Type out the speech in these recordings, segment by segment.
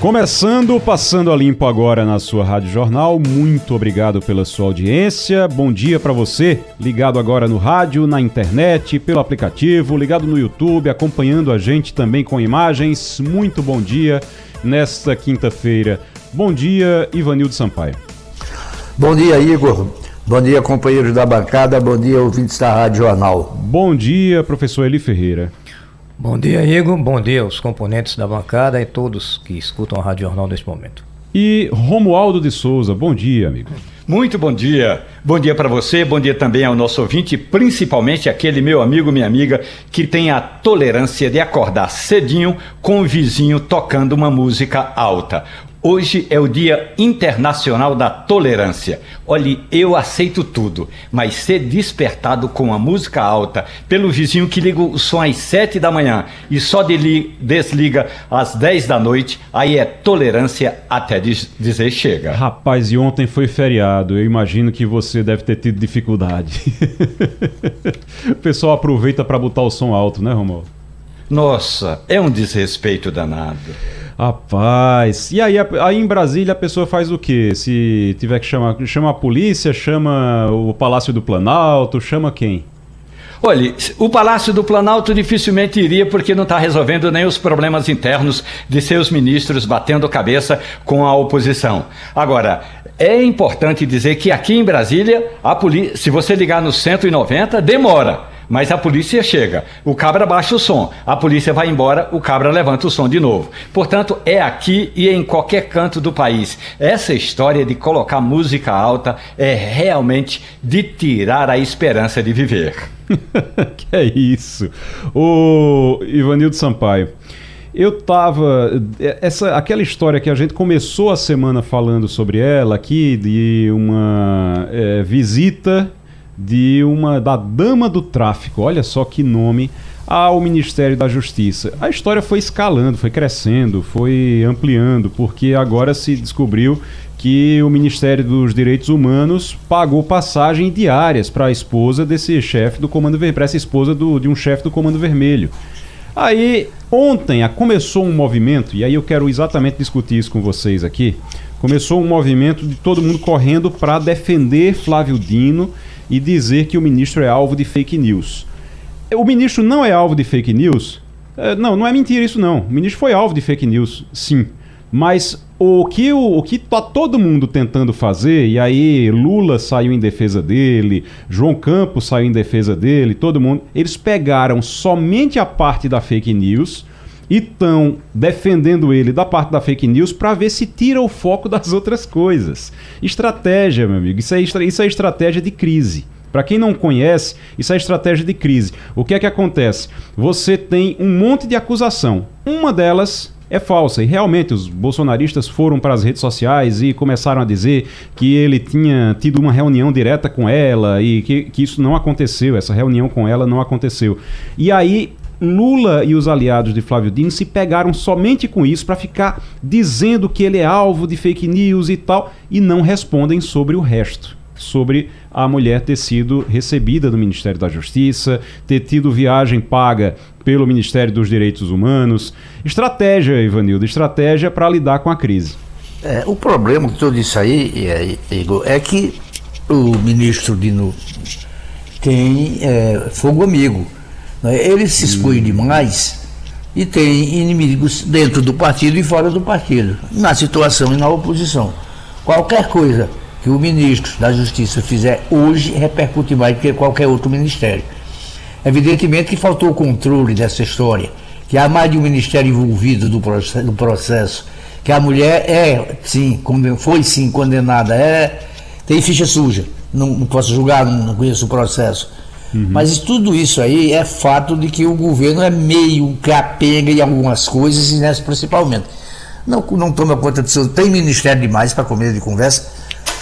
Começando, passando a limpo agora na sua Rádio Jornal. Muito obrigado pela sua audiência. Bom dia para você, ligado agora no rádio, na internet, pelo aplicativo, ligado no YouTube, acompanhando a gente também com imagens. Muito bom dia nesta quinta-feira. Bom dia, Ivanildo Sampaio. Bom dia, Igor. Bom dia, companheiros da bancada. Bom dia, ouvintes da Rádio Jornal. Bom dia, professor Eli Ferreira. Bom dia, Igor. Bom dia aos componentes da bancada e todos que escutam a Rádio Jornal neste momento. E Romualdo de Souza, bom dia, amigo. Muito bom dia. Bom dia para você, bom dia também ao nosso ouvinte, principalmente aquele meu amigo, minha amiga, que tem a tolerância de acordar cedinho com o vizinho tocando uma música alta. Hoje é o Dia Internacional da Tolerância. Olhe, eu aceito tudo, mas ser despertado com a música alta pelo vizinho que liga o som às 7 da manhã e só desliga às 10 da noite, aí é tolerância até dizer chega. Rapaz, e ontem foi feriado, eu imagino que você deve ter tido dificuldade. o pessoal aproveita para botar o som alto, né, Romualdo? Nossa, é um desrespeito danado. Rapaz, e aí, aí em Brasília a pessoa faz o quê? Se tiver que chamar, chama a polícia, chama o Palácio do Planalto, chama quem? Olha, o Palácio do Planalto dificilmente iria porque não está resolvendo nem os problemas internos de seus ministros batendo cabeça com a oposição. Agora, é importante dizer que aqui em Brasília, a se você ligar no 190, demora. Mas a polícia chega, o cabra baixa o som, a polícia vai embora, o cabra levanta o som de novo. Portanto, é aqui e em qualquer canto do país. Essa história de colocar música alta é realmente de tirar a esperança de viver. que é isso. O Ivanildo Sampaio. Eu tava. Essa, aquela história que a gente começou a semana falando sobre ela aqui, de uma é, visita de uma da dama do tráfico, olha só que nome, ao Ministério da Justiça. A história foi escalando, foi crescendo, foi ampliando, porque agora se descobriu que o Ministério dos Direitos Humanos pagou passagem diárias para a esposa desse chefe do Comando Vermelho, para essa esposa do, de um chefe do Comando Vermelho. Aí, ontem, começou um movimento, e aí eu quero exatamente discutir isso com vocês aqui. Começou um movimento de todo mundo correndo para defender Flávio Dino e dizer que o ministro é alvo de fake news. O ministro não é alvo de fake news? É, não, não é mentira isso não. O ministro foi alvo de fake news, sim. Mas o que o, o que tá todo mundo tentando fazer, e aí Lula saiu em defesa dele, João Campos saiu em defesa dele, todo mundo, eles pegaram somente a parte da fake news e estão defendendo ele da parte da fake news para ver se tira o foco das outras coisas. Estratégia, meu amigo, isso é, isso é estratégia de crise. Para quem não conhece, isso é estratégia de crise. O que é que acontece? Você tem um monte de acusação. Uma delas é falsa. E realmente os bolsonaristas foram para as redes sociais e começaram a dizer que ele tinha tido uma reunião direta com ela e que, que isso não aconteceu, essa reunião com ela não aconteceu. E aí Lula e os aliados de Flávio Dino se pegaram somente com isso para ficar dizendo que ele é alvo de fake news e tal, e não respondem sobre o resto. Sobre a mulher ter sido recebida do Ministério da Justiça, ter tido viagem paga pelo Ministério dos Direitos Humanos. Estratégia, Ivanildo, estratégia para lidar com a crise. É, o problema de tudo isso aí, é, Igor, é que o ministro Dino tem é, fogo amigo né? Ele se expõe demais e tem inimigos dentro do partido e fora do partido, na situação e na oposição. Qualquer coisa que o ministro da Justiça fizer hoje repercute mais do que qualquer outro ministério. Evidentemente que faltou o controle dessa história, que há mais de um ministério envolvido do processo, processo que a mulher é, sim, foi sim condenada, é, tem ficha suja, não, não posso julgar, não conheço o processo Uhum. Mas tudo isso aí é fato de que o governo é meio capenga em algumas coisas e nessa principalmente. Não, não toma conta disso. Tem ministério demais para comer de conversa.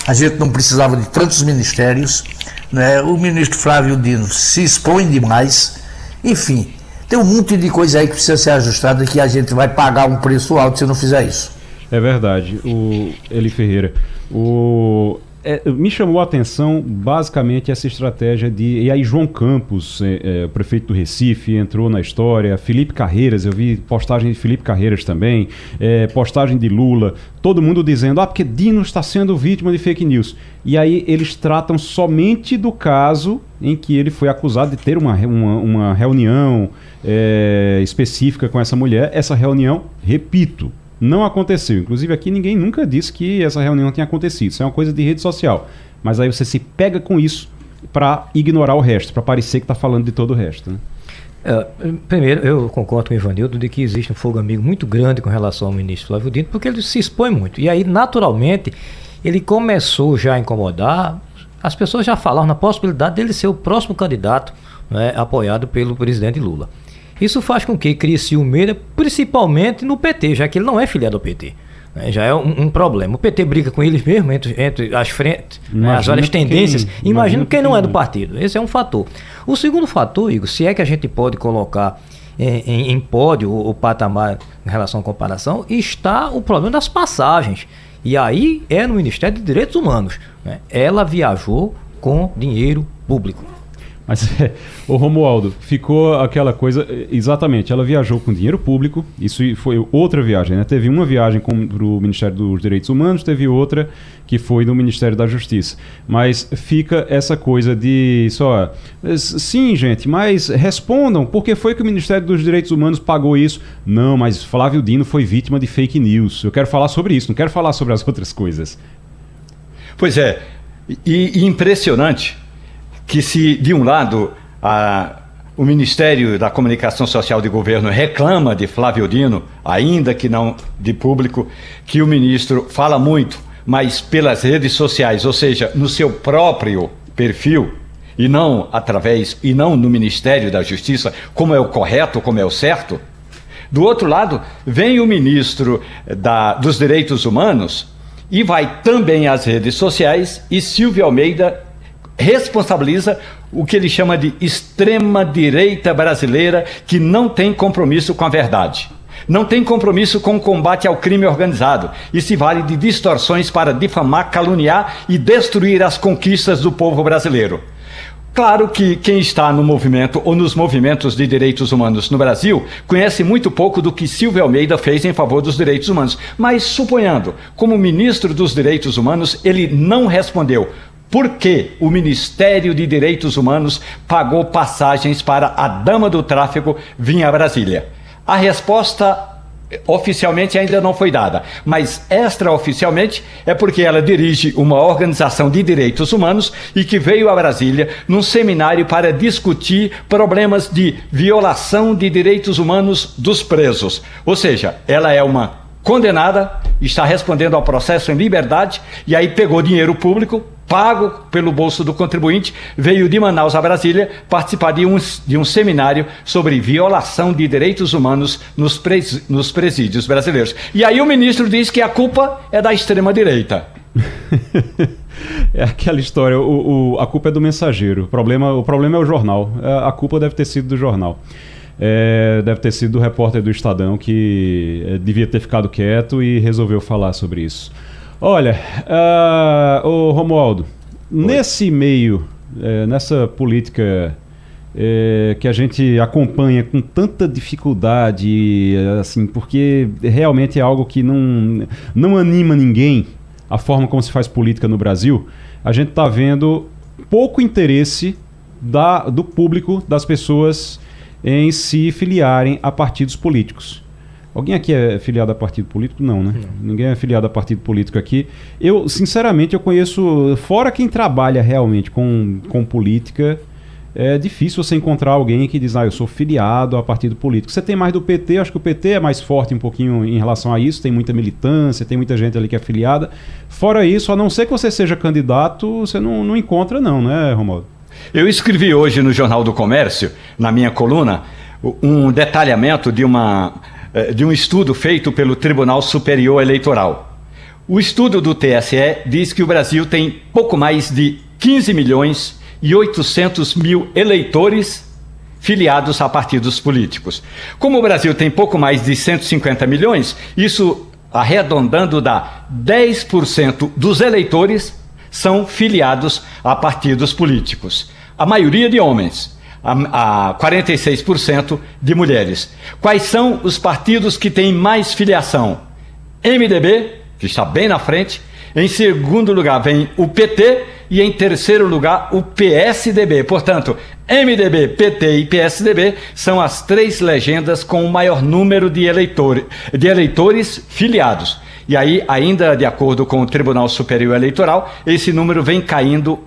A gente não precisava de tantos ministérios. Né? O ministro Flávio Dino se expõe demais. Enfim, Tem um monte de coisa aí que precisa ser ajustada que a gente vai pagar um preço alto se não fizer isso. É verdade, o Eli Ferreira. O, é, me chamou a atenção basicamente essa estratégia de. E aí, João Campos, é, é, prefeito do Recife, entrou na história. Felipe Carreiras, eu vi postagem de Felipe Carreiras também, é, postagem de Lula, todo mundo dizendo: ah, porque Dino está sendo vítima de fake news. E aí eles tratam somente do caso em que ele foi acusado de ter uma, uma, uma reunião é, específica com essa mulher. Essa reunião, repito, não aconteceu. Inclusive aqui ninguém nunca disse que essa reunião tinha acontecido. Isso é uma coisa de rede social. Mas aí você se pega com isso para ignorar o resto, para parecer que está falando de todo o resto. Né? É, primeiro, eu concordo com o Ivanildo de que existe um fogo amigo muito grande com relação ao ministro Flávio Dino, porque ele se expõe muito. E aí, naturalmente, ele começou já a incomodar. As pessoas já falaram na possibilidade dele ser o próximo candidato né, apoiado pelo presidente Lula. Isso faz com que crie ciumeira, principalmente no PT, já que ele não é filiado ao PT. Né? Já é um, um, problema. O PT briga com eles mesmo, entre, entre as frentes, né? as várias tendências. Quem, imagina quem não é do partido. Esse é um fator. O segundo fator, Igor, se é que a gente pode colocar em, em, em pódio o, o patamar em relação à comparação, está o problema das passagens. E aí é no Ministério de Direitos Humanos. Né? Ela viajou com dinheiro público. Mas, o Romualdo, ficou aquela coisa. Exatamente, ela viajou com dinheiro público, isso foi outra viagem, né? Teve uma viagem para o Ministério dos Direitos Humanos, teve outra que foi no Ministério da Justiça. Mas fica essa coisa de só. Sim, gente, mas respondam, por que foi que o Ministério dos Direitos Humanos pagou isso? Não, mas Flávio Dino foi vítima de fake news. Eu quero falar sobre isso, não quero falar sobre as outras coisas. Pois é, e, e impressionante que se, de um lado, a, o Ministério da Comunicação Social de Governo reclama de Flávio Dino, ainda que não de público, que o ministro fala muito, mas pelas redes sociais, ou seja, no seu próprio perfil, e não através, e não no Ministério da Justiça, como é o correto, como é o certo. Do outro lado, vem o ministro da, dos Direitos Humanos e vai também às redes sociais e Silvio Almeida responsabiliza o que ele chama de extrema-direita brasileira que não tem compromisso com a verdade. Não tem compromisso com o combate ao crime organizado e se vale de distorções para difamar, caluniar e destruir as conquistas do povo brasileiro. Claro que quem está no movimento ou nos movimentos de direitos humanos no Brasil conhece muito pouco do que Silvio Almeida fez em favor dos direitos humanos, mas suponhando, como ministro dos Direitos Humanos, ele não respondeu por que o Ministério de Direitos Humanos pagou passagens para a dama do tráfico vir a Brasília? A resposta oficialmente ainda não foi dada, mas extraoficialmente é porque ela dirige uma organização de direitos humanos e que veio a Brasília num seminário para discutir problemas de violação de direitos humanos dos presos. Ou seja, ela é uma condenada, está respondendo ao processo em liberdade e aí pegou dinheiro público pago pelo bolso do contribuinte, veio de Manaus a Brasília participar de um, de um seminário sobre violação de direitos humanos nos, pres, nos presídios brasileiros. E aí o ministro diz que a culpa é da extrema-direita. é aquela história, o, o, a culpa é do mensageiro, o problema, o problema é o jornal, é, a culpa deve ter sido do jornal. É, deve ter sido do repórter do Estadão que é, devia ter ficado quieto e resolveu falar sobre isso. Olha, uh, o Romualdo, Oi. nesse meio, é, nessa política é, que a gente acompanha com tanta dificuldade, assim, porque realmente é algo que não, não anima ninguém, a forma como se faz política no Brasil, a gente está vendo pouco interesse da, do público, das pessoas em se filiarem a partidos políticos. Alguém aqui é filiado a partido político? Não, né? Não. Ninguém é filiado a partido político aqui. Eu, sinceramente, eu conheço, fora quem trabalha realmente com, com política, é difícil você encontrar alguém que diz, ah, eu sou filiado a partido político. Você tem mais do PT, acho que o PT é mais forte um pouquinho em relação a isso, tem muita militância, tem muita gente ali que é filiada. Fora isso, a não ser que você seja candidato, você não, não encontra não, né, Romualdo? Eu escrevi hoje no Jornal do Comércio, na minha coluna, um detalhamento de uma de um estudo feito pelo Tribunal Superior Eleitoral. O estudo do TSE diz que o Brasil tem pouco mais de 15 milhões e 800 mil eleitores filiados a partidos políticos. Como o Brasil tem pouco mais de 150 milhões, isso arredondando dá 10% dos eleitores são filiados a partidos políticos. A maioria de homens, a, a 46% de mulheres. Quais são os partidos que têm mais filiação? MDB, que está bem na frente. Em segundo lugar vem o PT e em terceiro lugar o PSDB. Portanto, MDB, PT e PSDB são as três legendas com o maior número de, eleitor, de eleitores filiados. E aí, ainda de acordo com o Tribunal Superior Eleitoral, esse número vem caindo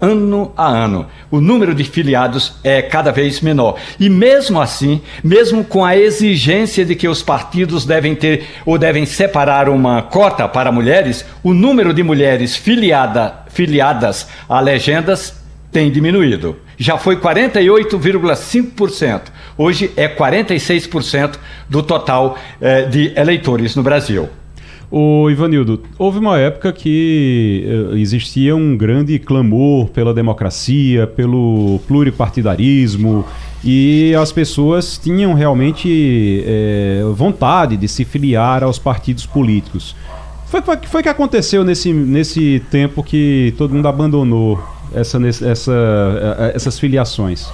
ano a ano. O número de filiados é cada vez menor. E mesmo assim, mesmo com a exigência de que os partidos devem ter ou devem separar uma cota para mulheres, o número de mulheres filiada, filiadas a legendas tem diminuído. Já foi 48,5%. Hoje é 46% do total eh, de eleitores no Brasil. O Ivanildo, houve uma época que uh, existia um grande clamor pela democracia, pelo pluripartidarismo, e as pessoas tinham realmente é, vontade de se filiar aos partidos políticos. Foi que foi que aconteceu nesse, nesse tempo que todo mundo abandonou essa, essa, eh, essas filiações?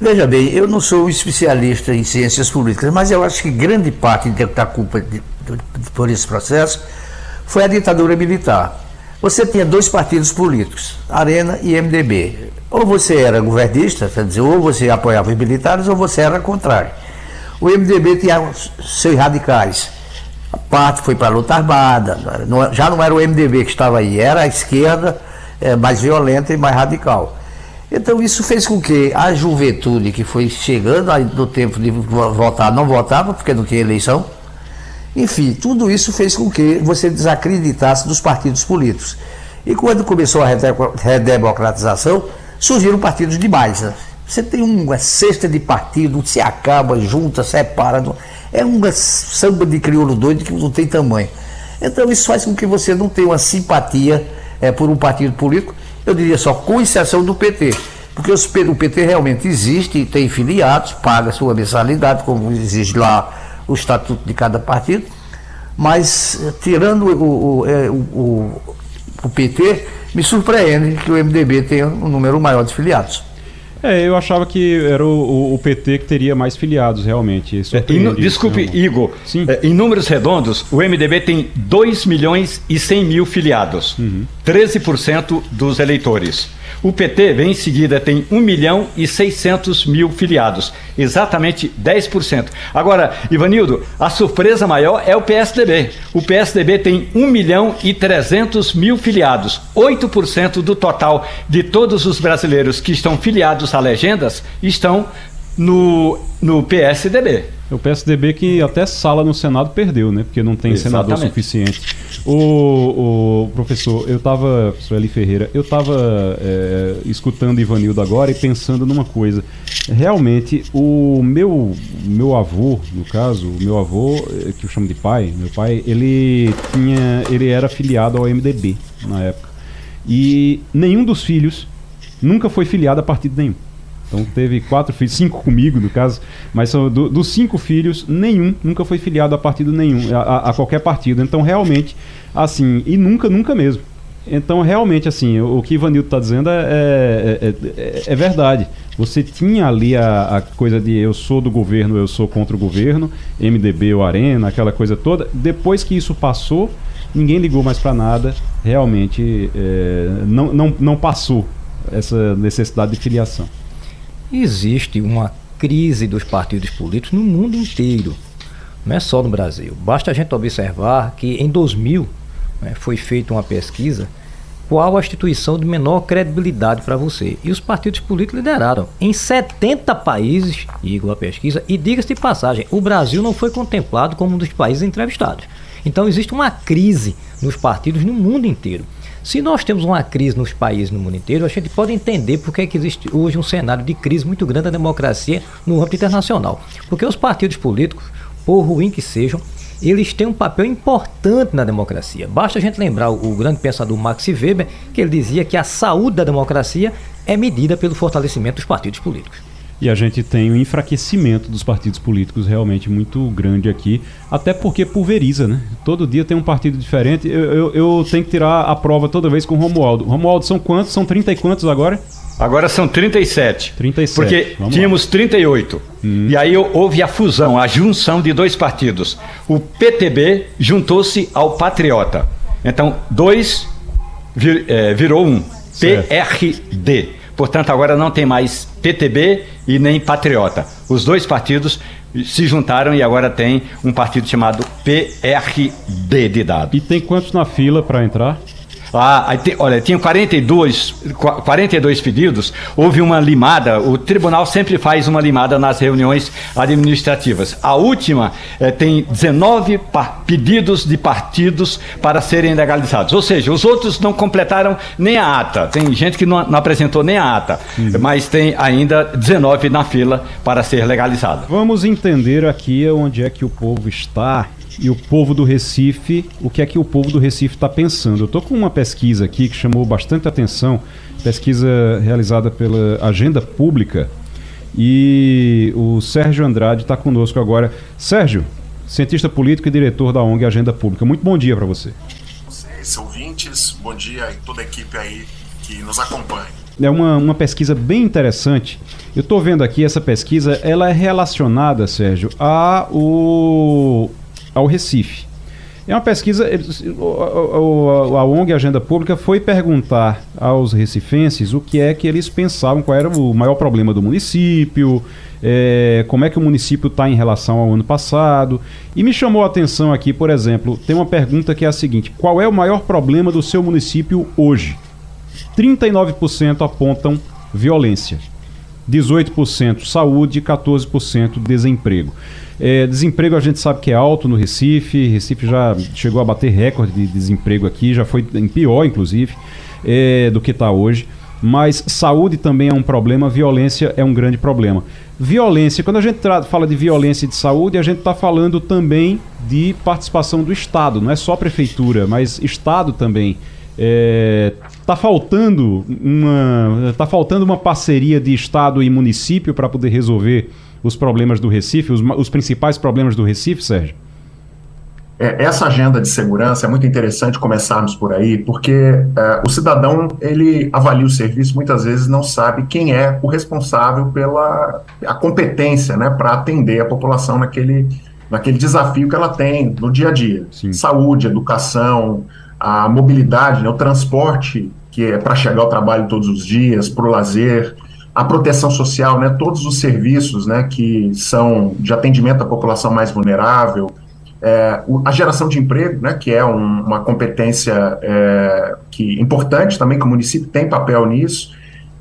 Veja bem, eu não sou um especialista em ciências políticas, mas eu acho que grande parte da culpa de, por esse processo foi a ditadura militar. Você tinha dois partidos políticos, Arena e MDB. Ou você era governista, quer dizer, ou você apoiava os militares, ou você era contrário. O MDB tinha seus radicais. A parte foi para a luta armada, já não era o MDB que estava aí, era a esquerda é, mais violenta e mais radical. Então isso fez com que a juventude que foi chegando no tempo de votar não votava, porque não tinha eleição, enfim, tudo isso fez com que você desacreditasse dos partidos políticos. E quando começou a redemocratização, surgiram partidos demais. Né? Você tem uma cesta de partido, se acaba, junta, separa. É uma samba de crioulo doido que não tem tamanho. Então isso faz com que você não tenha uma simpatia é, por um partido político, eu diria só com exceção do PT. Porque o PT realmente existe tem filiados, paga sua mensalidade, como exige lá o estatuto de cada partido, mas eh, tirando o, o, é, o, o PT, me surpreende que o MDB tenha um número maior de filiados. É, eu achava que era o, o, PT que teria mais filiados, realmente. É, in, desculpe, isso, Igor. Sim. É, em números redondos, o MDB tem 2 milhões e 100 mil filiados, uhum. 13% dos eleitores. O PT vem em seguida, tem 1 milhão e 600 mil filiados, exatamente 10%. Agora, Ivanildo, a surpresa maior é o PSDB. O PSDB tem 1 milhão e 300 mil filiados, 8% do total de todos os brasileiros que estão filiados a legendas estão no, no PSDB. O PSDB que até sala no Senado perdeu, né? Porque não tem Exatamente. senador suficiente. O, o professor, eu estava, professor Eli Ferreira, eu estava é, escutando Ivanildo agora e pensando numa coisa. Realmente, o meu, meu avô, no caso, o meu avô, é, que eu chamo de pai, meu pai, ele tinha, ele era afiliado ao MDB na época. E nenhum dos filhos nunca foi filiado a partido nenhum. Então teve quatro filhos, cinco comigo no caso, mas são, do, dos cinco filhos, nenhum nunca foi filiado a partido nenhum, a, a qualquer partido. Então realmente, assim, e nunca, nunca mesmo. Então, realmente, assim, o, que Ivanildo está dizendo é, é, é, é, verdade. Você tinha ali a, a, coisa de eu sou do governo, eu sou contra o governo, MDB ou Arena, aquela coisa toda. Depois que isso passou, ninguém ligou mais para nada. Realmente, não, não, não passou essa necessidade de filiação. Existe uma crise dos partidos políticos no mundo inteiro, não é só no Brasil. Basta a gente observar que em 2000 né, foi feita uma pesquisa qual a instituição de menor credibilidade para você. E os partidos políticos lideraram em 70 países, igual a pesquisa, e diga-se de passagem, o Brasil não foi contemplado como um dos países entrevistados. Então existe uma crise nos partidos no mundo inteiro. Se nós temos uma crise nos países no mundo inteiro, a gente pode entender por é que existe hoje um cenário de crise muito grande da democracia no âmbito internacional. Porque os partidos políticos, por ruim que sejam, eles têm um papel importante na democracia. Basta a gente lembrar o grande pensador Max Weber, que ele dizia que a saúde da democracia é medida pelo fortalecimento dos partidos políticos. E a gente tem um enfraquecimento dos partidos políticos realmente muito grande aqui, até porque pulveriza, né? Todo dia tem um partido diferente. Eu, eu, eu tenho que tirar a prova toda vez com o Romualdo. Romualdo, são quantos? São 30 e quantos agora? Agora são 37. 37. Porque Vamos tínhamos 38. Hum. E aí houve a fusão, a junção de dois partidos. O PTB juntou-se ao Patriota. Então, dois vir- eh, virou um. Certo. PRD. Portanto, agora não tem mais PTB e nem Patriota. Os dois partidos se juntaram e agora tem um partido chamado PRD de dado. E tem quantos na fila para entrar? Ah, aí tem- olha, tinha 42, qua- 42 pedidos, houve uma limada, o tribunal sempre faz uma limada nas reuniões administrativas. A última eh, tem 19 pa- pedidos de partidos para serem legalizados, ou seja, os outros não completaram nem a ata, tem gente que não, não apresentou nem a ata, mas tem ainda 19 na fila para ser legalizada. Vamos entender aqui onde é que o povo está e o povo do Recife, o que é que o povo do Recife está pensando. Eu estou com uma pesquisa aqui que chamou bastante atenção, pesquisa realizada pela Agenda Pública, e o Sérgio Andrade está conosco agora. Sérgio, cientista político e diretor da ONG Agenda Pública, muito bom dia para você. vocês, ouvintes, bom dia e toda a equipe aí que nos acompanha. É uma, uma pesquisa bem interessante. Eu estou vendo aqui essa pesquisa, ela é relacionada, Sérgio, a o, ao Recife. É uma pesquisa. A ONG Agenda Pública foi perguntar aos recifenses o que é que eles pensavam, qual era o maior problema do município, é, como é que o município está em relação ao ano passado. E me chamou a atenção aqui, por exemplo, tem uma pergunta que é a seguinte: qual é o maior problema do seu município hoje? 39% apontam violência. 18% saúde, 14% desemprego. É, desemprego a gente sabe que é alto no Recife, Recife já chegou a bater recorde de desemprego aqui, já foi em pior, inclusive, é, do que está hoje. Mas saúde também é um problema, violência é um grande problema. Violência, quando a gente fala de violência e de saúde, a gente está falando também de participação do Estado, não é só prefeitura, mas Estado também. É, tá faltando uma tá faltando uma parceria de estado e município para poder resolver os problemas do Recife, os, os principais problemas do Recife, Sérgio. É, essa agenda de segurança é muito interessante começarmos por aí, porque é, o cidadão ele avalia o serviço muitas vezes não sabe quem é o responsável pela a competência, né, para atender a população naquele naquele desafio que ela tem no dia a dia. Sim. Saúde, educação, a mobilidade, né, o transporte que é para chegar ao trabalho todos os dias, para o lazer, a proteção social, né, todos os serviços, né, que são de atendimento à população mais vulnerável, é, a geração de emprego, né, que é um- uma competência é, que importante também, que o município tem papel nisso,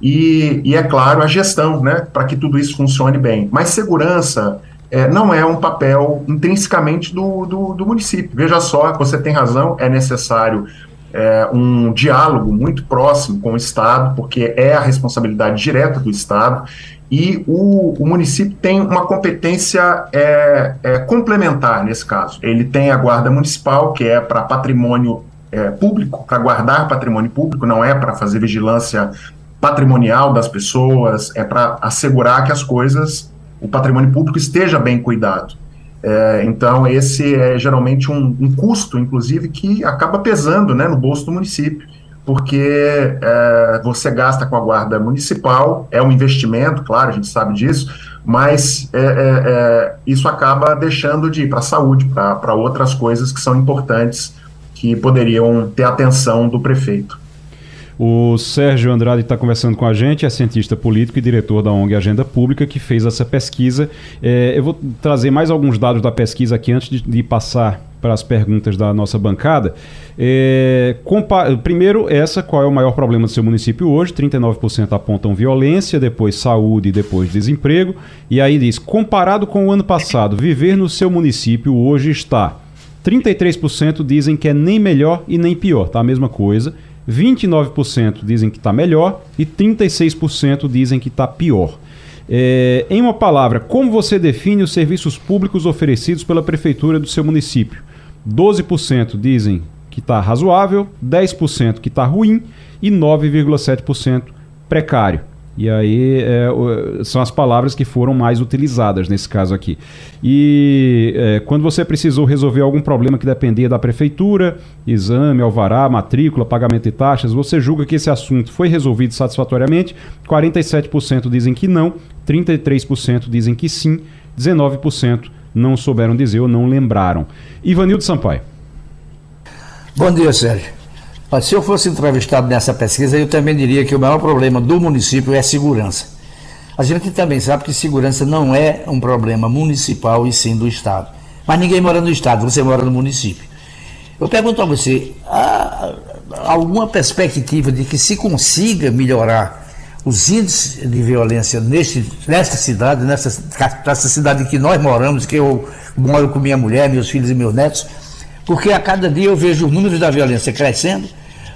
e, e, é claro, a gestão, né, para que tudo isso funcione bem. Mas segurança é, não é um papel intrinsecamente do, do, do município. Veja só, você tem razão, é necessário é, um diálogo muito próximo com o Estado, porque é a responsabilidade direta do Estado, e o, o município tem uma competência é, é, complementar nesse caso. Ele tem a guarda municipal, que é para patrimônio é, público, para guardar patrimônio público, não é para fazer vigilância patrimonial das pessoas, é para assegurar que as coisas, o patrimônio público esteja bem cuidado. É, então, esse é geralmente um, um custo, inclusive, que acaba pesando né, no bolso do município, porque é, você gasta com a guarda municipal, é um investimento, claro, a gente sabe disso, mas é, é, é, isso acaba deixando de ir para a saúde, para outras coisas que são importantes, que poderiam ter atenção do prefeito. O Sérgio Andrade está conversando com a gente, é cientista político e diretor da ONG Agenda Pública, que fez essa pesquisa. É, eu vou trazer mais alguns dados da pesquisa aqui antes de, de passar para as perguntas da nossa bancada. É, primeiro, essa, qual é o maior problema do seu município hoje? 39% apontam violência, depois saúde e depois desemprego. E aí diz, comparado com o ano passado, viver no seu município hoje está 33% dizem que é nem melhor e nem pior, tá a mesma coisa. 29% dizem que está melhor e 36% dizem que está pior. É, em uma palavra, como você define os serviços públicos oferecidos pela prefeitura do seu município? 12% dizem que está razoável, 10% que está ruim e 9,7% precário. E aí é, são as palavras que foram mais utilizadas nesse caso aqui. E é, quando você precisou resolver algum problema que dependia da prefeitura, exame, alvará, matrícula, pagamento de taxas, você julga que esse assunto foi resolvido satisfatoriamente? 47% dizem que não, 33% dizem que sim, 19% não souberam dizer ou não lembraram. Ivanildo Sampaio. Bom dia, Sérgio. Mas se eu fosse entrevistado nessa pesquisa, eu também diria que o maior problema do município é segurança. A gente também sabe que segurança não é um problema municipal e sim do Estado. Mas ninguém mora no Estado, você mora no município. Eu pergunto a você, há alguma perspectiva de que se consiga melhorar os índices de violência neste, nesta cidade, nessa, nessa cidade que nós moramos, que eu moro com minha mulher, meus filhos e meus netos, porque a cada dia eu vejo os números da violência crescendo,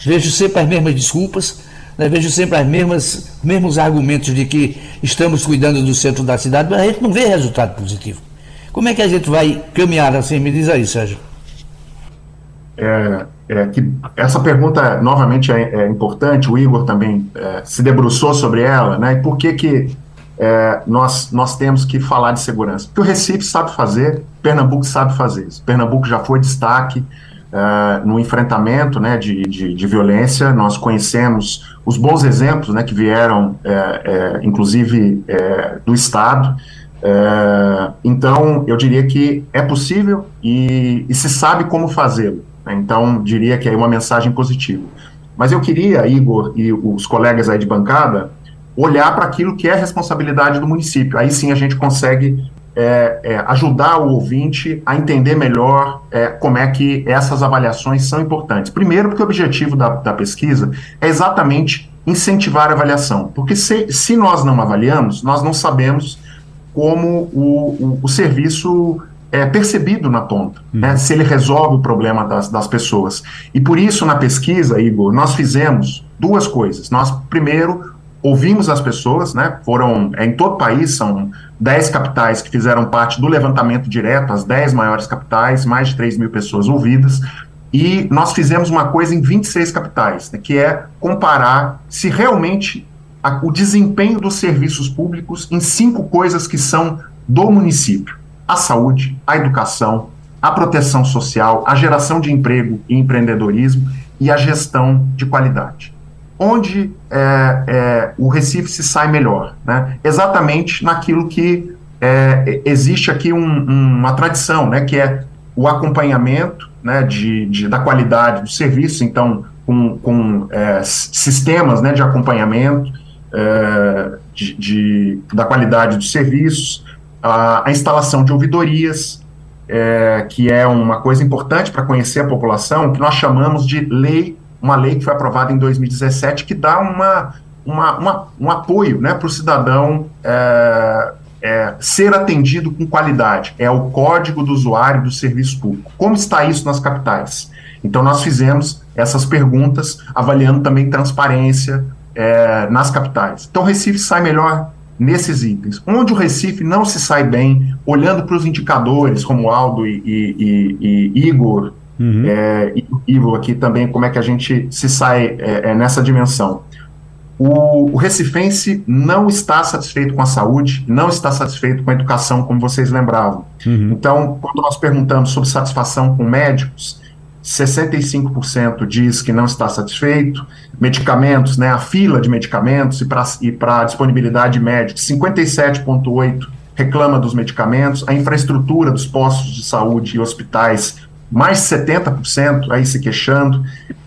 vejo sempre as mesmas desculpas, né? vejo sempre as mesmas mesmos argumentos de que estamos cuidando do centro da cidade, mas a gente não vê resultado positivo. Como é que a gente vai caminhar assim? Me diz aí, Sérgio. É, é, que essa pergunta novamente é, é, importante. O Igor também é, se debruçou sobre ela, né? E por que que é, nós nós temos que falar de segurança? Porque o Recife sabe fazer, Pernambuco sabe fazer. Pernambuco já foi destaque uh, no enfrentamento né, de, de, de, violência. Nós conhecemos os bons exemplos né, que vieram, uh, uh, inclusive, do Estado. então, eu diria que é possível e, e se sabe como fazê-lo. Né? Então, diria que é uma mensagem positiva. Mas eu queria, Igor e os colegas aí de bancada, olhar para aquilo que é responsabilidade do município. Aí sim a gente consegue é, é, ajudar o ouvinte a entender melhor é, como é que essas avaliações são importantes. Primeiro, porque o objetivo da, da pesquisa é exatamente incentivar a avaliação, porque se, se nós não avaliamos, nós não sabemos como o, o, o serviço é percebido na ponta, uhum. né, se ele resolve o problema das, das pessoas. E por isso, na pesquisa, Igor, nós fizemos duas coisas. Nós, primeiro, ouvimos as pessoas, né? Foram é, em todo o país, são 10 capitais que fizeram parte do levantamento direto, as 10 maiores capitais, mais de 3 mil pessoas ouvidas. E nós fizemos uma coisa em 26 capitais, né, que é comparar se realmente a, o desempenho dos serviços públicos em cinco coisas que são do município: a saúde, a educação, a proteção social, a geração de emprego e empreendedorismo e a gestão de qualidade onde é, é, o Recife se sai melhor, né? Exatamente naquilo que é, existe aqui um, uma tradição, né? Que é o acompanhamento, né? De, de da qualidade do serviço, então com, com é, sistemas, né? De acompanhamento é, de, de, da qualidade dos serviços, a, a instalação de ouvidorias, é, que é uma coisa importante para conhecer a população, que nós chamamos de lei uma lei que foi aprovada em 2017 que dá uma, uma, uma um apoio né, para o cidadão é, é, ser atendido com qualidade. É o código do usuário do serviço público. Como está isso nas capitais? Então, nós fizemos essas perguntas, avaliando também transparência é, nas capitais. Então, Recife sai melhor nesses itens. Onde o Recife não se sai bem, olhando para os indicadores, como Aldo e, e, e, e Igor Uhum. É, e Ivo aqui também, como é que a gente se sai é, é, nessa dimensão. O, o Recifense não está satisfeito com a saúde, não está satisfeito com a educação, como vocês lembravam. Uhum. Então, quando nós perguntamos sobre satisfação com médicos, 65% diz que não está satisfeito. Medicamentos, né, a fila de medicamentos e para disponibilidade de médicos, 57,8% reclama dos medicamentos. A infraestrutura dos postos de saúde e hospitais mais de 70% aí se queixando.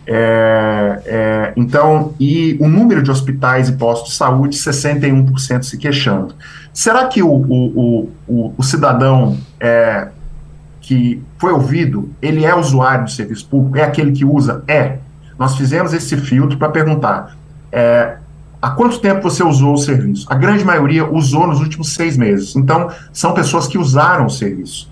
É, é, então, e o número de hospitais e postos de saúde, 61% se queixando. Será que o, o, o, o cidadão é, que foi ouvido, ele é usuário do serviço público? É aquele que usa? É. Nós fizemos esse filtro para perguntar é, há quanto tempo você usou o serviço? A grande maioria usou nos últimos seis meses. Então, são pessoas que usaram o serviço.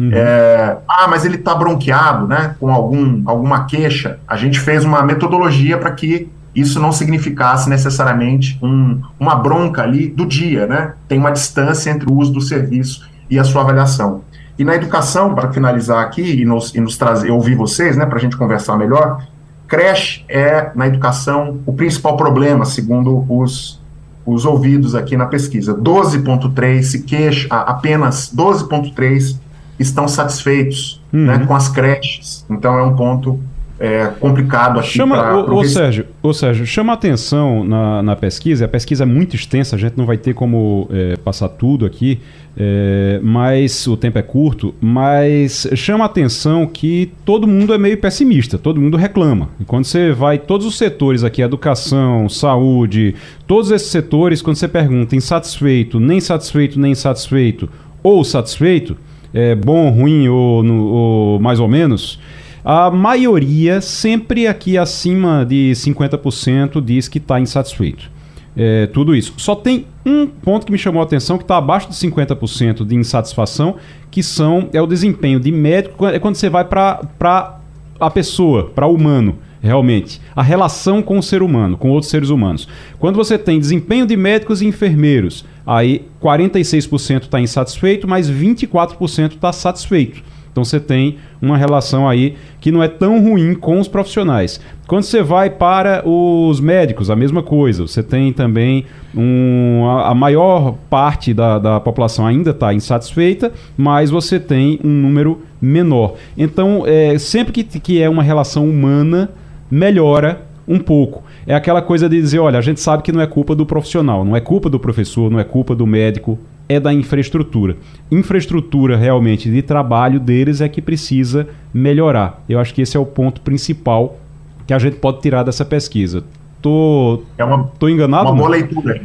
Uhum. É, ah, mas ele está bronqueado, né? Com algum, alguma queixa. A gente fez uma metodologia para que isso não significasse necessariamente um, uma bronca ali do dia, né? Tem uma distância entre o uso do serviço e a sua avaliação. E na educação, para finalizar aqui e nos, e nos trazer, ouvir vocês, né, para a gente conversar melhor, creche é, na educação, o principal problema, segundo os, os ouvidos aqui na pesquisa. 12,3 se queixa, apenas 12,3 estão satisfeitos uhum. né, com as creches. Então é um ponto é, complicado aqui. Chama, pra, ô, ô, Sérgio, ô Sérgio, chama atenção na, na pesquisa, a pesquisa é muito extensa, a gente não vai ter como é, passar tudo aqui, é, mas o tempo é curto, mas chama atenção que todo mundo é meio pessimista, todo mundo reclama. E quando você vai, todos os setores aqui, educação, saúde, todos esses setores, quando você pergunta insatisfeito, nem satisfeito, nem insatisfeito, ou satisfeito, é, bom, ruim ou, no, ou mais ou menos, a maioria, sempre aqui acima de 50%, diz que está insatisfeito. É, tudo isso. Só tem um ponto que me chamou a atenção, que está abaixo de 50% de insatisfação, que são é o desempenho de médico, é quando você vai para a pessoa, para o humano, realmente. A relação com o ser humano, com outros seres humanos. Quando você tem desempenho de médicos e enfermeiros, aí 46% está insatisfeito, mas 24% está satisfeito. Então você tem uma relação aí que não é tão ruim com os profissionais. Quando você vai para os médicos, a mesma coisa. Você tem também um, a, maior parte da, da população ainda está insatisfeita, mas você tem um número menor. Então, é, sempre que, que é uma relação humana, melhora um pouco. É aquela coisa de dizer, olha, a gente sabe que não é culpa do profissional, não é culpa do professor, não é culpa do médico, é da infraestrutura. Infraestrutura realmente de trabalho deles é que precisa melhorar. Eu acho que esse é o ponto principal que a gente pode tirar dessa pesquisa. Tô, é uma, tô enganado? Uma boa leitura.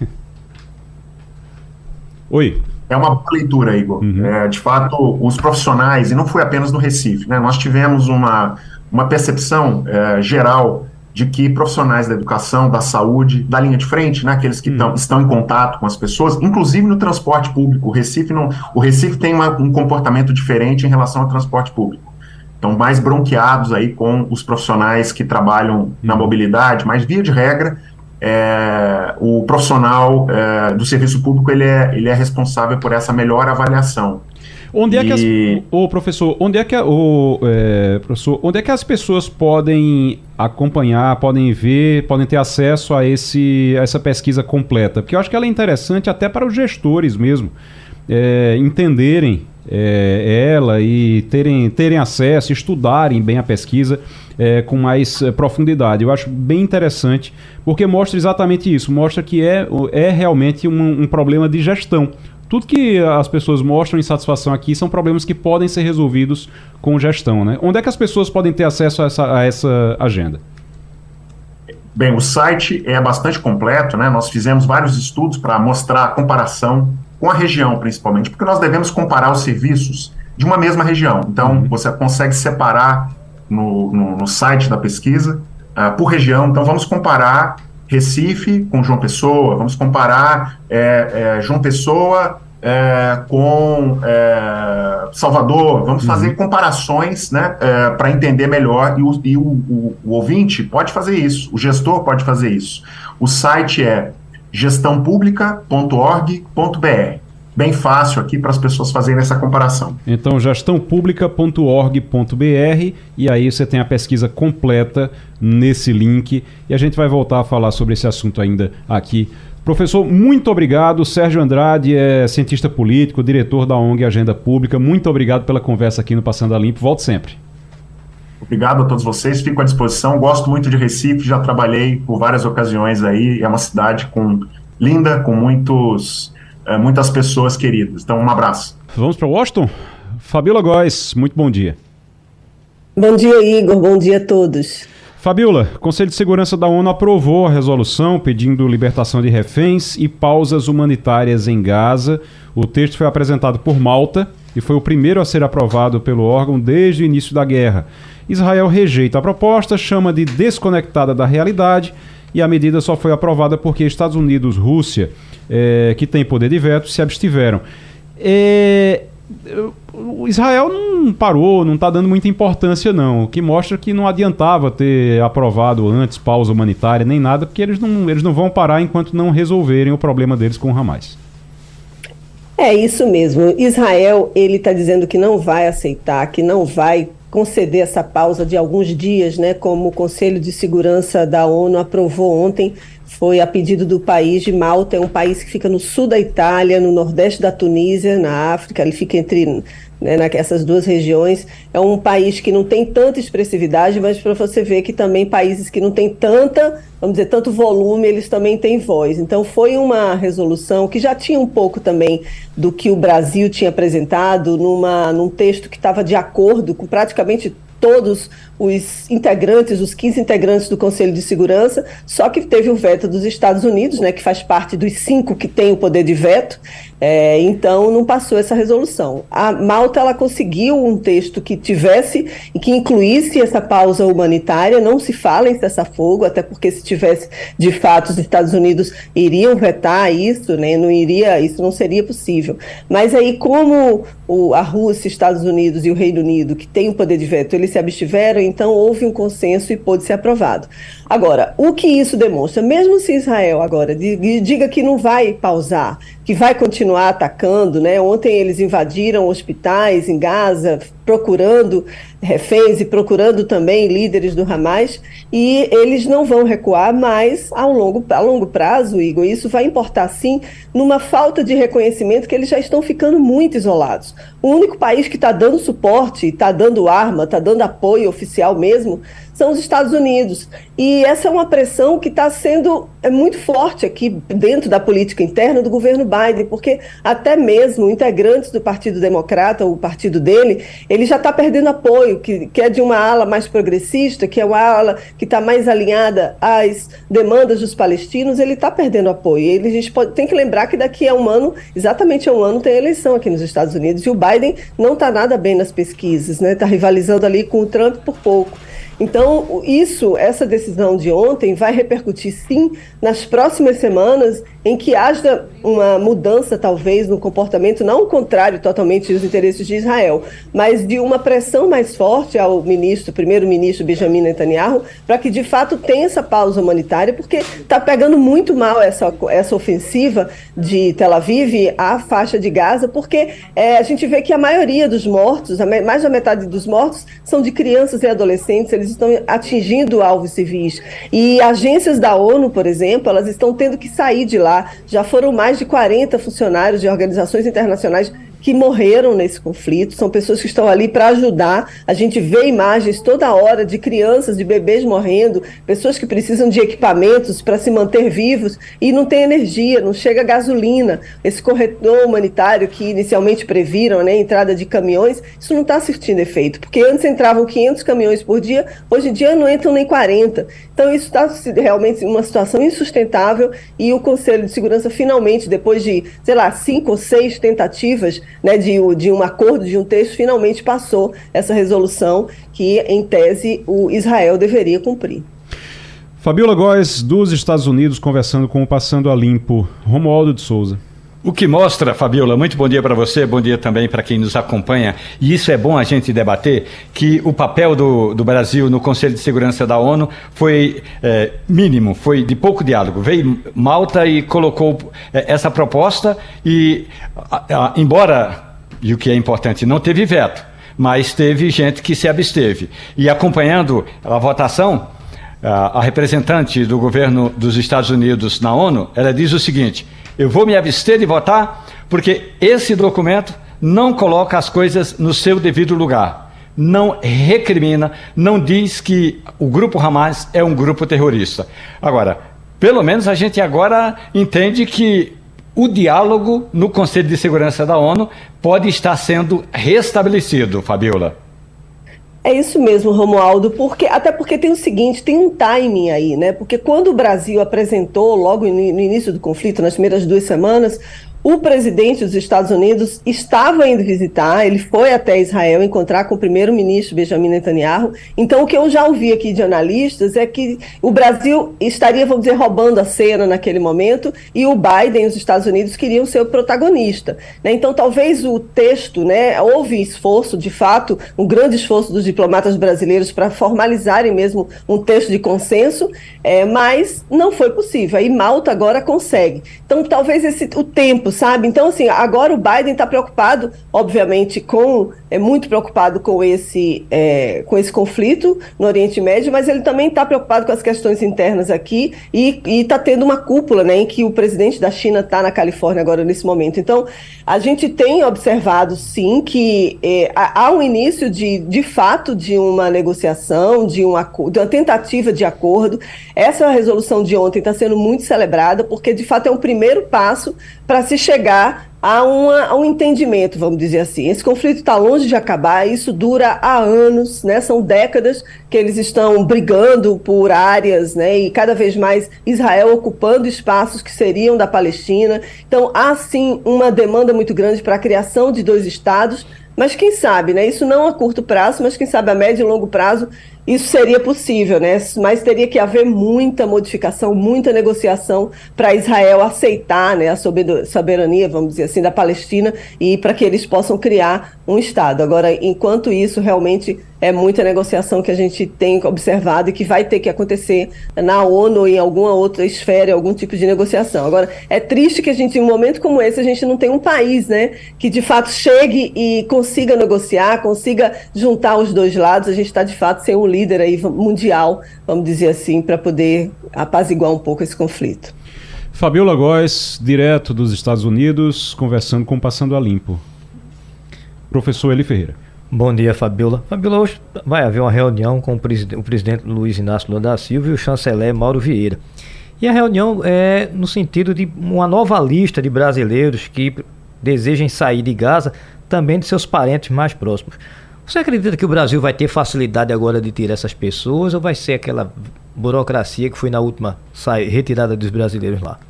Oi. É uma boa leitura, Igor. Uhum. É, de fato, os profissionais, e não foi apenas no Recife, né, nós tivemos uma, uma percepção é, geral de que profissionais da educação, da saúde, da linha de frente, né, aqueles que hum. tão, estão em contato com as pessoas, inclusive no transporte público. O Recife, não, o Recife tem uma, um comportamento diferente em relação ao transporte público. Estão mais bronqueados aí com os profissionais que trabalham hum. na mobilidade, mas via de regra, é, o profissional é, do serviço público ele é, ele é responsável por essa melhor avaliação. Onde é que as, o professor, onde é que o é, professor, onde é que as pessoas podem acompanhar, podem ver, podem ter acesso a esse a essa pesquisa completa? Porque eu acho que ela é interessante até para os gestores mesmo é, entenderem é, ela e terem, terem acesso, estudarem bem a pesquisa é, com mais é, profundidade. Eu acho bem interessante, porque mostra exatamente isso, mostra que é, é realmente um, um problema de gestão tudo que as pessoas mostram insatisfação aqui são problemas que podem ser resolvidos com gestão, né? Onde é que as pessoas podem ter acesso a essa, a essa agenda? Bem, o site é bastante completo, né? Nós fizemos vários estudos para mostrar a comparação com a região, principalmente, porque nós devemos comparar os serviços de uma mesma região. Então, uhum. você consegue separar no, no, no site da pesquisa uh, por região. Então, vamos comparar Recife com João Pessoa, vamos comparar é, é, João Pessoa é, com é, Salvador, vamos fazer uhum. comparações né, é, para entender melhor, e, o, e o, o, o, ouvinte pode fazer isso, o gestor pode fazer isso. O site é gestãopublica.org.br bem fácil aqui para as pessoas fazerem essa comparação. Então, gestãopublica.org.br e aí você tem a pesquisa completa nesse link e a gente vai voltar a falar sobre esse assunto ainda aqui. Professor, muito obrigado. Sérgio Andrade é cientista político, diretor da ONG Agenda Pública. Muito obrigado pela conversa aqui no Passando a Limpo. Volte sempre. Obrigado a todos vocês, fico à disposição. Gosto muito de Recife, já trabalhei por várias ocasiões aí. É uma cidade com linda, com muitos muitas pessoas queridas. Então, um abraço. Vamos para Washington? Fabiola Góes, muito bom dia. Bom dia, Igor. Bom dia a todos. Fabiola, o Conselho de Segurança da ONU aprovou a resolução pedindo libertação de reféns e pausas humanitárias em Gaza. O texto foi apresentado por Malta e foi o primeiro a ser aprovado pelo órgão desde o início da guerra. Israel rejeita a proposta, chama de desconectada da realidade e a medida só foi aprovada porque Estados Unidos, Rússia é, que tem poder de veto se abstiveram. É, o Israel não parou, não está dando muita importância, não. O que mostra que não adiantava ter aprovado antes pausa humanitária nem nada, porque eles não, eles não vão parar enquanto não resolverem o problema deles com o Hamas. É isso mesmo. Israel ele está dizendo que não vai aceitar, que não vai conceder essa pausa de alguns dias, né? Como o Conselho de Segurança da ONU aprovou ontem foi a pedido do país de Malta, é um país que fica no sul da Itália, no nordeste da Tunísia, na África, ele fica entre né, nessas duas regiões. É um país que não tem tanta expressividade, mas para você ver que também países que não têm tanta, vamos dizer, tanto volume, eles também têm voz. Então foi uma resolução que já tinha um pouco também do que o Brasil tinha apresentado numa, num texto que estava de acordo com praticamente todos os integrantes, os 15 integrantes do Conselho de Segurança, só que teve o veto dos Estados Unidos, né, que faz parte dos cinco que tem o poder de veto, é, então não passou essa resolução. A Malta ela conseguiu um texto que tivesse e que incluísse essa pausa humanitária, não se fala em cessar-fogo, até porque se tivesse de fato os Estados Unidos iriam vetar isso, né, não iria, isso não seria possível. Mas aí como o, a Rússia, Estados Unidos e o Reino Unido, que tem o poder de veto, eles se abstiveram, então houve um consenso e pôde ser aprovado. Agora, o que isso demonstra? Mesmo se Israel agora diga que não vai pausar, que vai continuar atacando, né? Ontem eles invadiram hospitais em Gaza, procurando reféns e procurando também líderes do Hamas, e eles não vão recuar mais ao longo, a longo prazo, Igor. Isso vai importar, sim, numa falta de reconhecimento que eles já estão ficando muito isolados. O único país que está dando suporte, está dando arma, está dando apoio oficial mesmo, são os Estados Unidos. E essa é uma pressão que está sendo é muito forte aqui dentro da política interna do governo Biden, porque até mesmo integrantes do Partido Democrata, o partido dele, ele já está perdendo apoio, que, que é de uma ala mais progressista, que é uma ala que está mais alinhada às demandas dos palestinos, ele está perdendo apoio. Ele, a gente pode, tem que lembrar que daqui a um ano, exatamente a um ano, tem eleição aqui nos Estados Unidos, e o Biden não está nada bem nas pesquisas, né? Está rivalizando ali com o Trump por pouco. Então, isso, essa decisão de ontem vai repercutir sim nas próximas semanas em que haja uma mudança, talvez, no comportamento, não contrário totalmente dos interesses de Israel, mas de uma pressão mais forte ao ministro, primeiro-ministro Benjamin Netanyahu, para que de fato tenha essa pausa humanitária, porque está pegando muito mal essa, essa ofensiva de Tel Aviv à faixa de Gaza, porque é, a gente vê que a maioria dos mortos, mais da metade dos mortos, são de crianças e adolescentes, eles estão atingindo alvos civis. E agências da ONU, por exemplo, elas estão tendo que sair de lá. Já foram mais de 40 funcionários de organizações internacionais que morreram nesse conflito, são pessoas que estão ali para ajudar. A gente vê imagens toda hora de crianças, de bebês morrendo, pessoas que precisam de equipamentos para se manter vivos e não tem energia, não chega gasolina. Esse corredor humanitário que inicialmente previram, né, entrada de caminhões, isso não está surtindo efeito, porque antes entravam 500 caminhões por dia, hoje em dia não entram nem 40. Então isso está realmente uma situação insustentável e o Conselho de Segurança finalmente, depois de, sei lá, cinco ou seis tentativas né, de, de um acordo, de um texto, finalmente passou essa resolução que, em tese, o Israel deveria cumprir. Fabiola Góes, dos Estados Unidos, conversando com o Passando a Limpo, Romualdo de Souza. O que mostra, Fabiola, muito bom dia para você, bom dia também para quem nos acompanha, e isso é bom a gente debater, que o papel do, do Brasil no Conselho de Segurança da ONU foi é, mínimo, foi de pouco diálogo. Veio Malta e colocou é, essa proposta e, a, a, embora, e o que é importante, não teve veto, mas teve gente que se absteve. E acompanhando a votação, a, a representante do governo dos Estados Unidos na ONU, ela diz o seguinte eu vou me abster de votar porque esse documento não coloca as coisas no seu devido lugar. Não recrimina, não diz que o grupo Hamas é um grupo terrorista. Agora, pelo menos a gente agora entende que o diálogo no Conselho de Segurança da ONU pode estar sendo restabelecido, Fabiola. É isso mesmo, Romualdo, porque até porque tem o seguinte, tem um timing aí, né? Porque quando o Brasil apresentou, logo no início do conflito, nas primeiras duas semanas, o presidente dos Estados Unidos estava indo visitar, ele foi até Israel encontrar com o primeiro-ministro Benjamin Netanyahu. Então, o que eu já ouvi aqui de analistas é que o Brasil estaria, vamos dizer, roubando a cena naquele momento e o Biden, os Estados Unidos, queriam ser o protagonista. Né? Então, talvez o texto, né, houve esforço, de fato, um grande esforço dos diplomatas brasileiros para formalizarem mesmo um texto de consenso, é, mas não foi possível. Aí Malta agora consegue. Então, talvez esse, o tempo sabe? Então, assim, agora o Biden está preocupado, obviamente, com é muito preocupado com esse, é, com esse conflito no Oriente Médio, mas ele também está preocupado com as questões internas aqui e está tendo uma cúpula, né, em que o presidente da China está na Califórnia agora nesse momento. Então, a gente tem observado, sim, que é, há um início de, de fato de uma negociação, de uma, de uma tentativa de acordo. Essa resolução de ontem está sendo muito celebrada, porque de fato é um primeiro passo para se chegar a, uma, a, um entendimento, vamos dizer assim. Esse conflito está longe de acabar, isso dura há anos, né? são décadas que eles estão brigando por áreas, né? e cada vez mais Israel ocupando espaços que seriam da Palestina. Então, há sim uma demanda muito grande para a criação de dois estados, mas quem sabe, né? Isso não a curto prazo, mas quem sabe a médio e longo prazo isso seria possível, né? Mas teria que haver muita modificação, muita negociação para Israel aceitar né, a soberania, vamos dizer assim, da Palestina e para que eles possam criar um Estado. Agora, enquanto isso, realmente é muita negociação que a gente tem observado e que vai ter que acontecer na ONU ou em alguma outra esfera, algum tipo de negociação. Agora, é triste que a gente, em um momento como esse, a gente não tem um país, né, que de fato chegue e consiga negociar, consiga juntar os dois lados. A gente está, de fato, sem um líder aí mundial, vamos dizer assim, para poder apaziguar um pouco esse conflito. Fabiola Góes, direto dos Estados Unidos, conversando com Passando a Limpo. Professor Eli Ferreira. Bom dia, Fabiola. Fabiola, hoje vai haver uma reunião com o, presid o presidente Luiz Inácio Lula da Silva e o chanceler Mauro Vieira. E a reunião é no sentido de uma nova lista de brasileiros que desejem sair de Gaza, também de seus parentes mais próximos. Você acredita que o Brasil vai ter facilidade agora de tirar essas pessoas ou vai ser aquela burocracia que foi na última retirada dos brasileiros lá?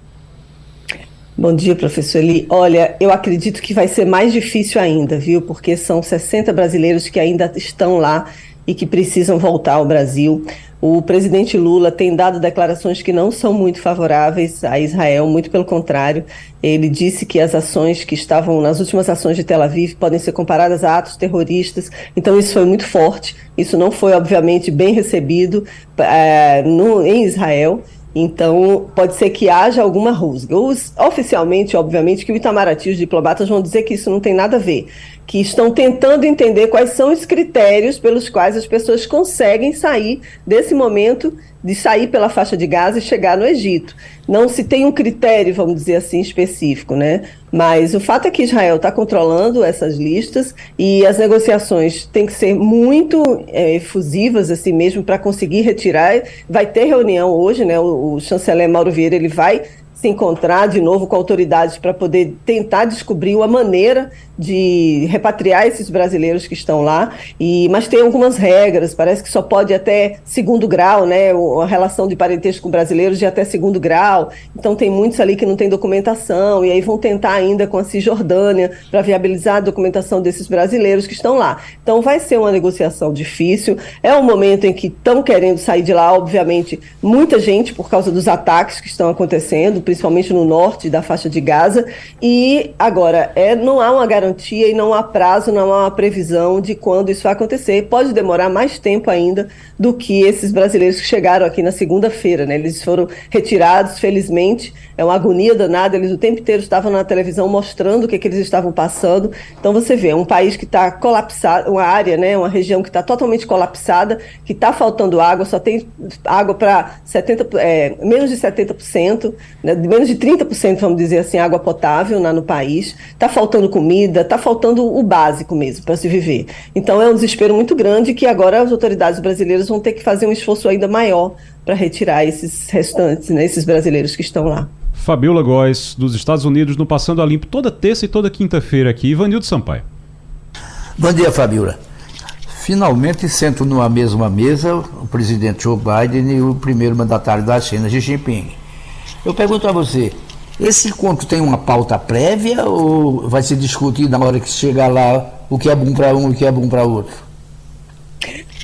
Bom dia, professor Eli. Olha, eu acredito que vai ser mais difícil ainda, viu? Porque são 60 brasileiros que ainda estão lá e que precisam voltar ao Brasil. O presidente Lula tem dado declarações que não são muito favoráveis a Israel, muito pelo contrário. Ele disse que as ações que estavam nas últimas ações de Tel Aviv podem ser comparadas a atos terroristas. Então, isso foi muito forte. Isso não foi, obviamente, bem recebido é, no, em Israel. Então, pode ser que haja alguma rusga. Os, oficialmente, obviamente, que o Itamaraty, os diplomatas vão dizer que isso não tem nada a ver, que estão tentando entender quais são os critérios pelos quais as pessoas conseguem sair desse momento de sair pela faixa de Gaza e chegar no Egito. Não se tem um critério, vamos dizer assim, específico, né? Mas o fato é que Israel está controlando essas listas e as negociações têm que ser muito é, efusivas, assim mesmo, para conseguir retirar. Vai ter reunião hoje, né? O, o chanceler Mauro Vieira ele vai se encontrar de novo com autoridades para poder tentar descobrir uma maneira de repatriar esses brasileiros que estão lá. E mas tem algumas regras, parece que só pode até segundo grau, né? A relação de parentesco com brasileiros de até segundo grau. Então tem muitos ali que não tem documentação e aí vão tentar ainda com a Cisjordânia para viabilizar a documentação desses brasileiros que estão lá. Então vai ser uma negociação difícil. É um momento em que estão querendo sair de lá, obviamente, muita gente por causa dos ataques que estão acontecendo, principalmente no norte da faixa de Gaza. E agora, é, não há uma garantia e não há prazo, não há uma previsão de quando isso vai acontecer. Pode demorar mais tempo ainda do que esses brasileiros que chegaram aqui na segunda-feira. Né? Eles foram retirados, felizmente. É uma agonia danada. Eles o tempo inteiro estavam na televisão mostrando o que, que eles estavam passando. Então você vê, é um país que está colapsado, uma área, né, uma região que está totalmente colapsada, que está faltando água, só tem água para 70, é, menos de 70%, né, menos de 30%, vamos dizer assim, água potável né, no país. Está faltando comida, está faltando o básico mesmo para se viver. Então é um desespero muito grande que agora as autoridades brasileiras vão ter que fazer um esforço ainda maior para retirar esses restantes, né, esses brasileiros que estão lá. Fabiola Góes, dos Estados Unidos, no Passando a Limpo, toda terça e toda quinta-feira aqui. Ivanildo Sampaio. Bom dia, Fabiola. Finalmente sentam numa mesma mesa o presidente Joe Biden e o primeiro mandatário da China, Xi Jinping. Eu pergunto a você, esse encontro tem uma pauta prévia ou vai ser discutido na hora que chegar lá o que é bom para um e o que é bom para outro?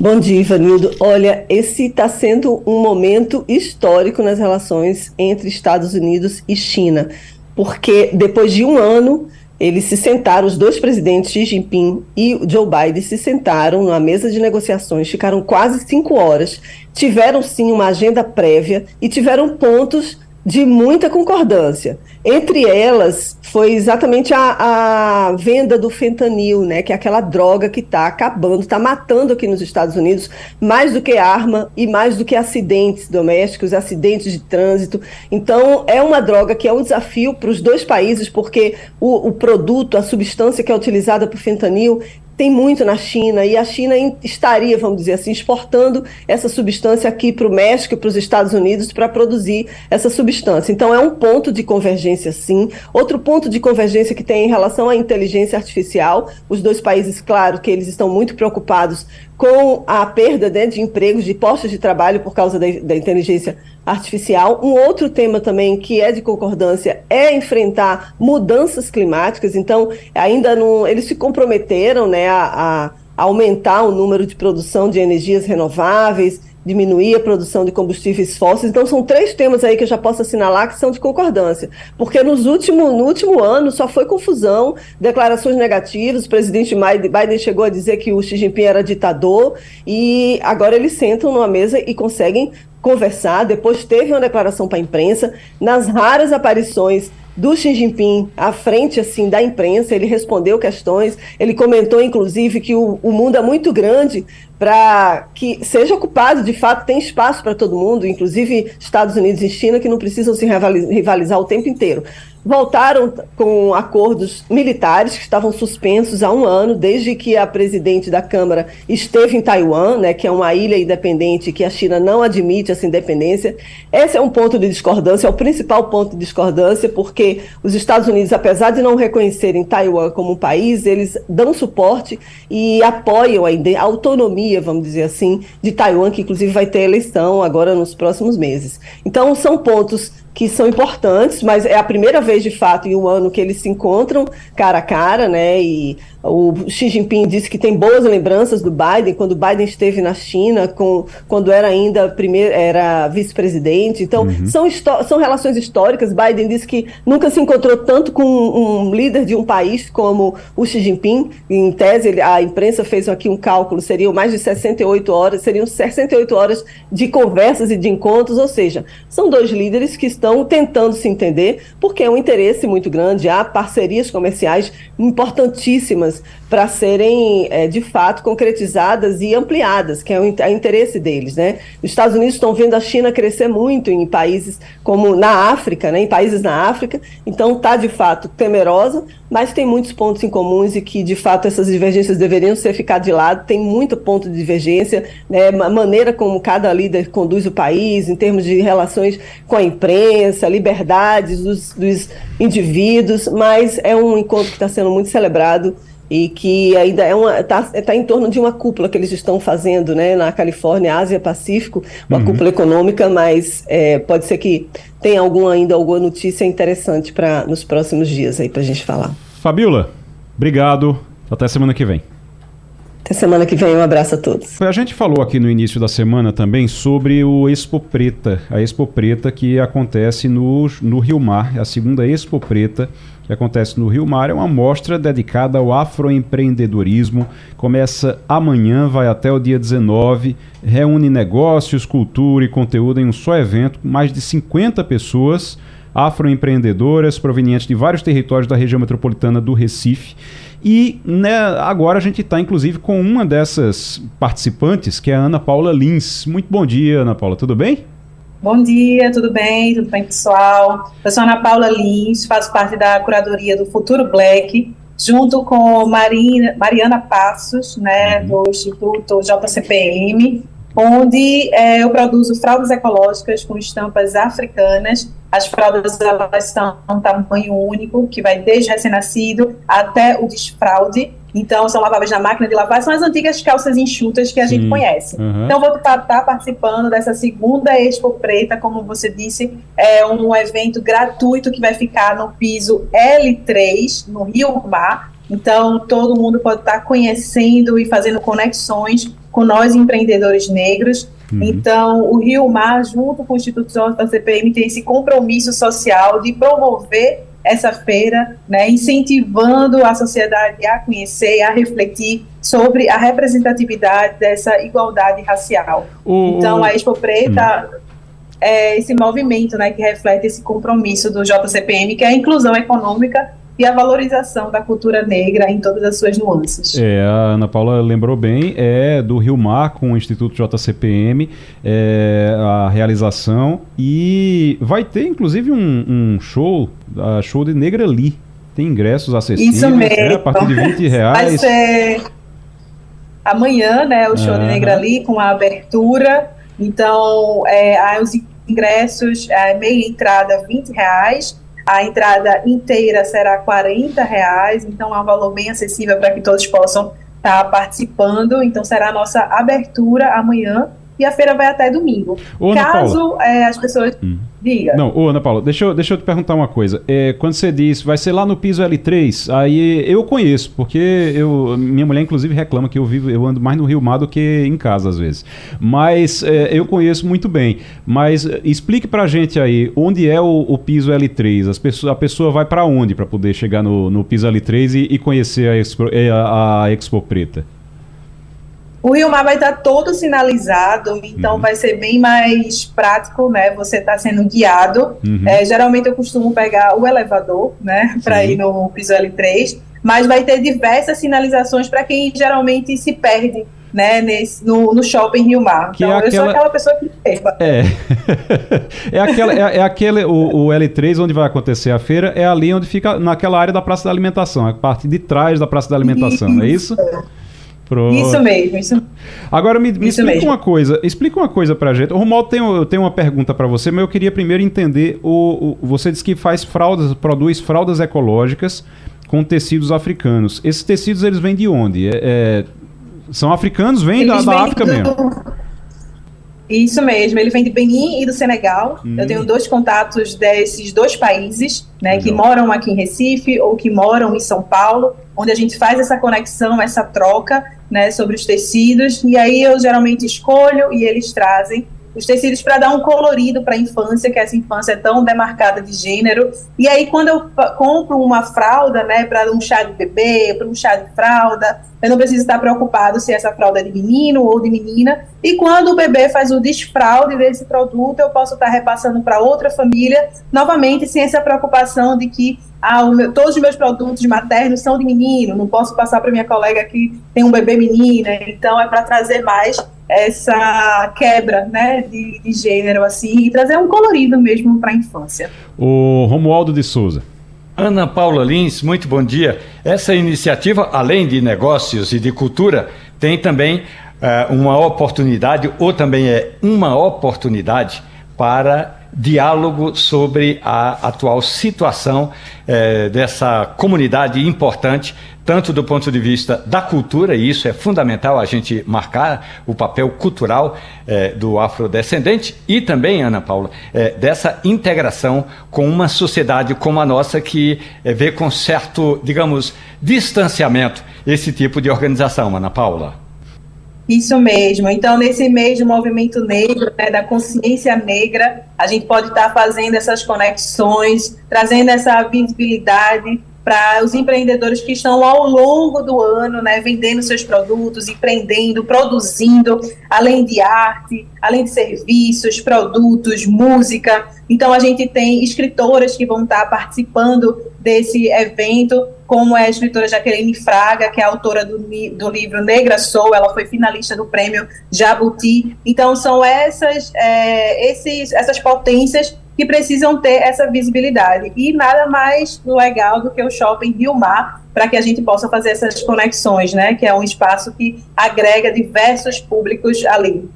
Bom dia, Ivanildo. Olha, esse está sendo um momento histórico nas relações entre Estados Unidos e China, porque depois de um ano eles se sentaram, os dois presidentes, Xi Jinping e Joe Biden, se sentaram numa mesa de negociações, ficaram quase cinco horas, tiveram sim uma agenda prévia e tiveram pontos de muita concordância. Entre elas, foi exatamente a, a, venda do fentanil, né, que é aquela droga que está acabando, está matando aqui nos Estados Unidos mais do que arma e mais do que acidentes domésticos, acidentes de trânsito. Então, é uma droga que é um desafio para os dois países, porque o, o produto, a substância que é utilizada para o fentanil, tem muito na China e a China estaria, vamos dizer assim, exportando essa substância aqui para o México e para os Estados Unidos para produzir essa substância. Então é um ponto de convergência, sim. Outro ponto de convergência que tem em relação à inteligência artificial, os dois países, claro, que eles estão muito preocupados com a perda né, de empregos, de postos de trabalho por causa da, da, inteligência artificial. Um outro tema também que é de concordância é enfrentar mudanças climáticas. Então, ainda não, eles se comprometeram né, a, a aumentar o número de produção de energias renováveis, diminuir a produção de combustíveis fósseis. Então, são três temas aí que eu já posso assinalar que são de concordância. Porque nos último, no último ano só foi confusão, declarações negativas. O presidente Biden chegou a dizer que o Xi Jinping era ditador e agora eles sentam numa mesa e conseguem conversar. Depois teve uma declaração para a imprensa. Nas raras aparições do Xi Jinping à frente assim da imprensa, ele respondeu questões, ele comentou inclusive que o, o mundo é muito grande para que seja ocupado, de fato tem espaço para todo mundo, inclusive Estados Unidos e China que não precisam se rivalizar o tempo inteiro voltaram com acordos militares que estavam suspensos há um ano, desde que a presidente da Câmara esteve em Taiwan, né, que é uma ilha independente que a China não admite essa independência. Esse é um ponto de discordância, é o principal ponto de discordância, porque os Estados Unidos, apesar de não reconhecerem Taiwan como um país, eles dão suporte e apoiam a, a autonomia, vamos dizer assim, de Taiwan, que inclusive vai ter eleição agora nos próximos meses. Então, são pontos que são importantes, mas é a primeira vez de fato em um ano que eles se encontram cara a cara, né? E o Xi Jinping disse que tem boas lembranças do Biden quando o Biden esteve na China, com, quando era ainda primeiro era vice-presidente. Então uhum. são, são relações históricas. Biden disse que nunca se encontrou tanto com um, líder de um país como o Xi Jinping. Em tese, ele, a imprensa fez aqui um cálculo, seriam mais de 68 horas, seriam 68 horas de conversas e de encontros. Ou seja, são dois líderes que estão estão tentando se entender, porque é um interesse muito grande, há parcerias comerciais importantíssimas para serem, é, de fato, concretizadas e ampliadas, que é o é interesse deles. Né? Os Estados Unidos estão vendo a China crescer muito em países como na África, né? em países na África, então está, de fato, temerosa, mas tem muitos pontos em comuns e que, de fato, essas divergências deveriam ser ficar de lado, tem muito ponto de divergência, né? a maneira como cada líder conduz o país, em termos de relações com a imprensa, liberdades dos, dos indivíduos, mas é um encontro que está sendo muito celebrado e que ainda é uma está tá em torno de uma cúpula que eles estão fazendo né, na Califórnia, Ásia Pacífico, uma uhum. cúpula econômica, mas é, pode ser que tenha algum, ainda alguma notícia interessante para nos próximos dias aí para a gente falar. Fabiola, obrigado. Até semana que vem. Até semana que vem, um abraço a todos. A gente falou aqui no início da semana também sobre o Expo Preta, a Expo Preta que acontece no, no Rio Mar, a segunda Expo Preta que acontece no Rio Mar, é uma mostra dedicada ao afroempreendedorismo. Começa amanhã, vai até o dia 19, reúne negócios, cultura e conteúdo em um só evento, mais de 50 pessoas afroempreendedoras provenientes de vários territórios da região metropolitana do Recife. E né, agora a gente está, inclusive, com uma dessas participantes, que é a Ana Paula Lins. Muito bom dia, Ana Paula, tudo bem? Bom dia, tudo bem? Tudo bem, pessoal? Eu sou Ana Paula Lins, faço parte da curadoria do Futuro Black, junto com Marina, Mariana Passos, né, uhum. do Instituto JCPM, onde é, eu produzo fraldas ecológicas com estampas africanas. As fraldas elas são um tamanho único, que vai desde recém-nascido até o desfraude. Então, são laváveis na máquina de lavar, são as antigas calças enxutas que a Sim. gente conhece. Uhum. Então, vou estar tá participando dessa segunda Expo Preta, como você disse, é um evento gratuito que vai ficar no piso L3, no Rio Mar. Então, todo mundo pode estar tá conhecendo e fazendo conexões com nós empreendedores negros. Uhum. Então, o Rio Mar, junto com o Instituto da CPM, tem esse compromisso social de promover essa feira, né, incentivando a sociedade a conhecer, a refletir sobre a representatividade dessa igualdade racial. O, então, a Expo Preta. é, esse movimento, né, que reflete esse compromisso do JCPM, que é a inclusão econômica e a valorização da cultura negra em todas as suas nuances. É, a Ana Paula lembrou bem, é do Rio Mar com o Instituto JCPM, é, a realização, e vai ter inclusive um, um show, a show de Negra Lee. Tem ingressos acessíveis, Isso mesmo. É, a partir de 20 reais. Vai ser amanhã, né, o show de Negra Lee com a abertura. Então, é, os ingressos, a meia entrada, 20 reais a entrada inteira será 40 reais, então é um valor bem acessível para que todos possam estar tá participando. Então será a nossa abertura amanhã e a feira vai até domingo. Ô, Caso é, as pessoas. Hum. Diga. Não, ô Ana Paula, deixa eu, deixa eu te perguntar uma coisa. É, quando você diz vai ser lá no piso L3, aí eu conheço, porque eu, minha mulher inclusive reclama que eu vivo, eu ando mais no Rio Mar do que em casa às vezes. Mas é, eu conheço muito bem. Mas é, explique pra gente aí, onde é o, o piso L3? As pessoas, a pessoa vai para onde para poder chegar no, no piso L3 e, e conhecer a Expo, é, a, a Expo Preta? O Rio Mar vai estar todo sinalizado, então uhum. vai ser bem mais prático, né? Você está sendo guiado. Uhum. É, geralmente eu costumo pegar o elevador, né, para ir no piso L3, mas vai ter diversas sinalizações para quem geralmente se perde. Né, nesse, no, no shopping Rio Mar. Que é então, é aquela... eu sou aquela pessoa que perca. É. é, aquela, é, é aquele, o, o, L3, onde vai acontecer a feira, é ali onde fica, naquela área da Praça da Alimentação, a parte de trás da Praça da Alimentação, isso. é isso? Pronto. Isso mesmo, isso Agora me, me isso explica mesmo. uma coisa, explica uma coisa pra gente. O Romualdo tem, eu tenho uma pergunta para você, mas eu queria primeiro entender o, o, você disse que faz fraldas, produz fraldas ecológicas com tecidos africanos. Esses tecidos eles vêm de onde? É, é, são africanos, vêm da, da África do... mesmo? Isso mesmo, ele vem de Benin e do Senegal. Hum. Eu tenho dois contatos desses dois países, né, que moram aqui em Recife ou que moram em São Paulo, onde a gente faz essa conexão, essa troca, né, sobre os tecidos. E aí eu geralmente escolho e eles trazem os tecidos para dar um colorido para a infância, que essa infância é tão demarcada de gênero. E aí, quando eu compro uma fralda, né, para um chá de bebê, para um chá de fralda, eu não preciso estar preocupado se essa fralda é de menino ou de menina. E quando o bebê faz o desfraude desse produto, eu posso estar repassando para outra família, novamente, sem essa preocupação de que ah, meu, todos os meus produtos maternos são de menino, não posso passar para minha colega que tem um bebê menina. Então, é para trazer mais essa quebra né, de, de gênero assim e trazer um colorido mesmo para a infância. O Romualdo de Souza. Ana Paula Lins, muito bom dia. Essa iniciativa, além de negócios e de cultura, tem também uh, uma oportunidade, ou também é uma oportunidade para diálogo sobre a atual situação eh, dessa comunidade importante tanto do ponto de vista da cultura, e isso é fundamental a gente marcar o papel cultural eh, do afrodescendente, e também, Ana Paula, eh, dessa integração com uma sociedade como a nossa que vê com certo, digamos, distanciamento esse tipo de organização, Ana Paula. Isso mesmo. Então, nesse mês do movimento negro, né, da consciência negra, a gente pode estar fazendo essas conexões, trazendo essa visibilidade para os empreendedores que estão ao longo do ano, né, vendendo seus produtos, empreendendo, produzindo, além de arte, além de serviços, produtos, música. Então a gente tem escritoras que vão estar participando desse evento, como é a escritora Jaqueline Fraga, que é autora do, do livro Negra Sou, ela foi finalista do prêmio Jabuti. Então são essas, é, esses, essas potências que precisam ter essa visibilidade. E nada mais legal do que o Shopping Rio Mar, para que a gente possa fazer essas conexões, né? Que é um espaço que agrega diversos públicos ali.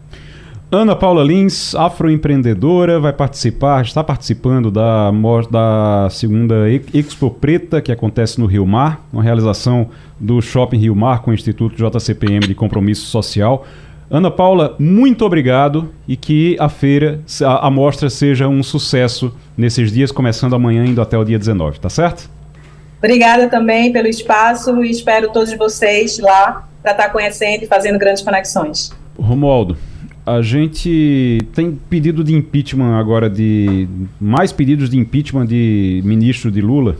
Ana Paula Lins, afroempreendedora, vai participar, está participando da, da segunda Expo Preta, que acontece no Rio Mar, uma realização do Shopping Rio Mar com o Instituto JCPM de Compromisso Social. Ana Paula, muito obrigado e que a feira, a, a mostra seja um sucesso nesses dias, começando amanhã indo até o dia 19, tá certo? Obrigada também pelo espaço e espero todos vocês lá para estar tá conhecendo e fazendo grandes conexões. Romualdo, a gente tem pedido de impeachment agora de mais pedidos de impeachment de ministro de Lula.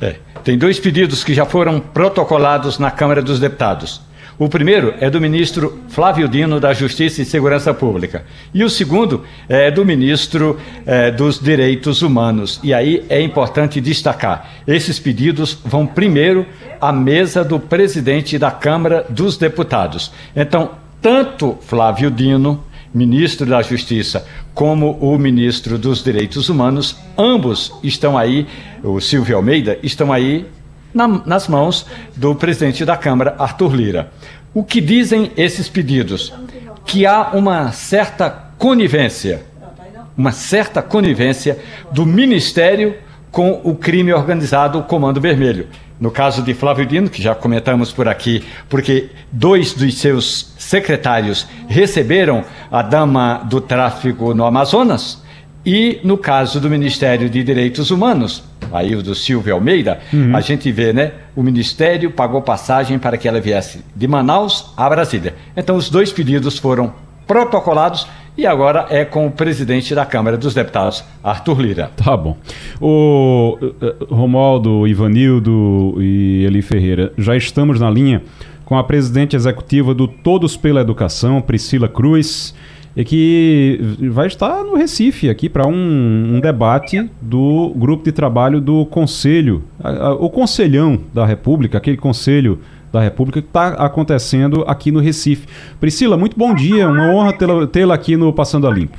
É, tem dois pedidos que já foram protocolados na Câmara dos Deputados. O primeiro é do ministro Flávio Dino, da Justiça e Segurança Pública. E o segundo é do ministro é, dos Direitos Humanos. E aí é importante destacar: esses pedidos vão primeiro à mesa do presidente da Câmara dos Deputados. Então, tanto Flávio Dino ministro da Justiça, como o ministro dos Direitos Humanos, ambos estão aí, o Silvio Almeida, estão aí na, nas mãos do presidente da Câmara, Arthur Lira. O que dizem esses pedidos? Que há uma certa conivência, uma certa conivência do Ministério com o crime organizado, o Comando Vermelho. No caso de Flávio Dino, que já comentamos por aqui, porque dois dos seus secretários receberam a dama do tráfico no Amazonas, e no caso do Ministério de Direitos Humanos, aí o do Silvio Almeida, uhum. a gente vê, né? O Ministério pagou passagem para que ela viesse de Manaus a Brasília. Então, os dois pedidos foram protocolados e agora é com o presidente da Câmara dos Deputados, Arthur Lira. Tá bom. O eh, Romualdo, Ivanildo e Eli Ferreira, já estamos na linha com a presidente executiva do Todos pela Educação, Priscila Cruz, e que vai estar no Recife aqui para um, um, debate do grupo de trabalho do Conselho, o Conselhão da República, aquele conselho da República que está acontecendo aqui no Recife. Priscila, muito bom dia, uma honra tê-la aqui no Passando a Limpo.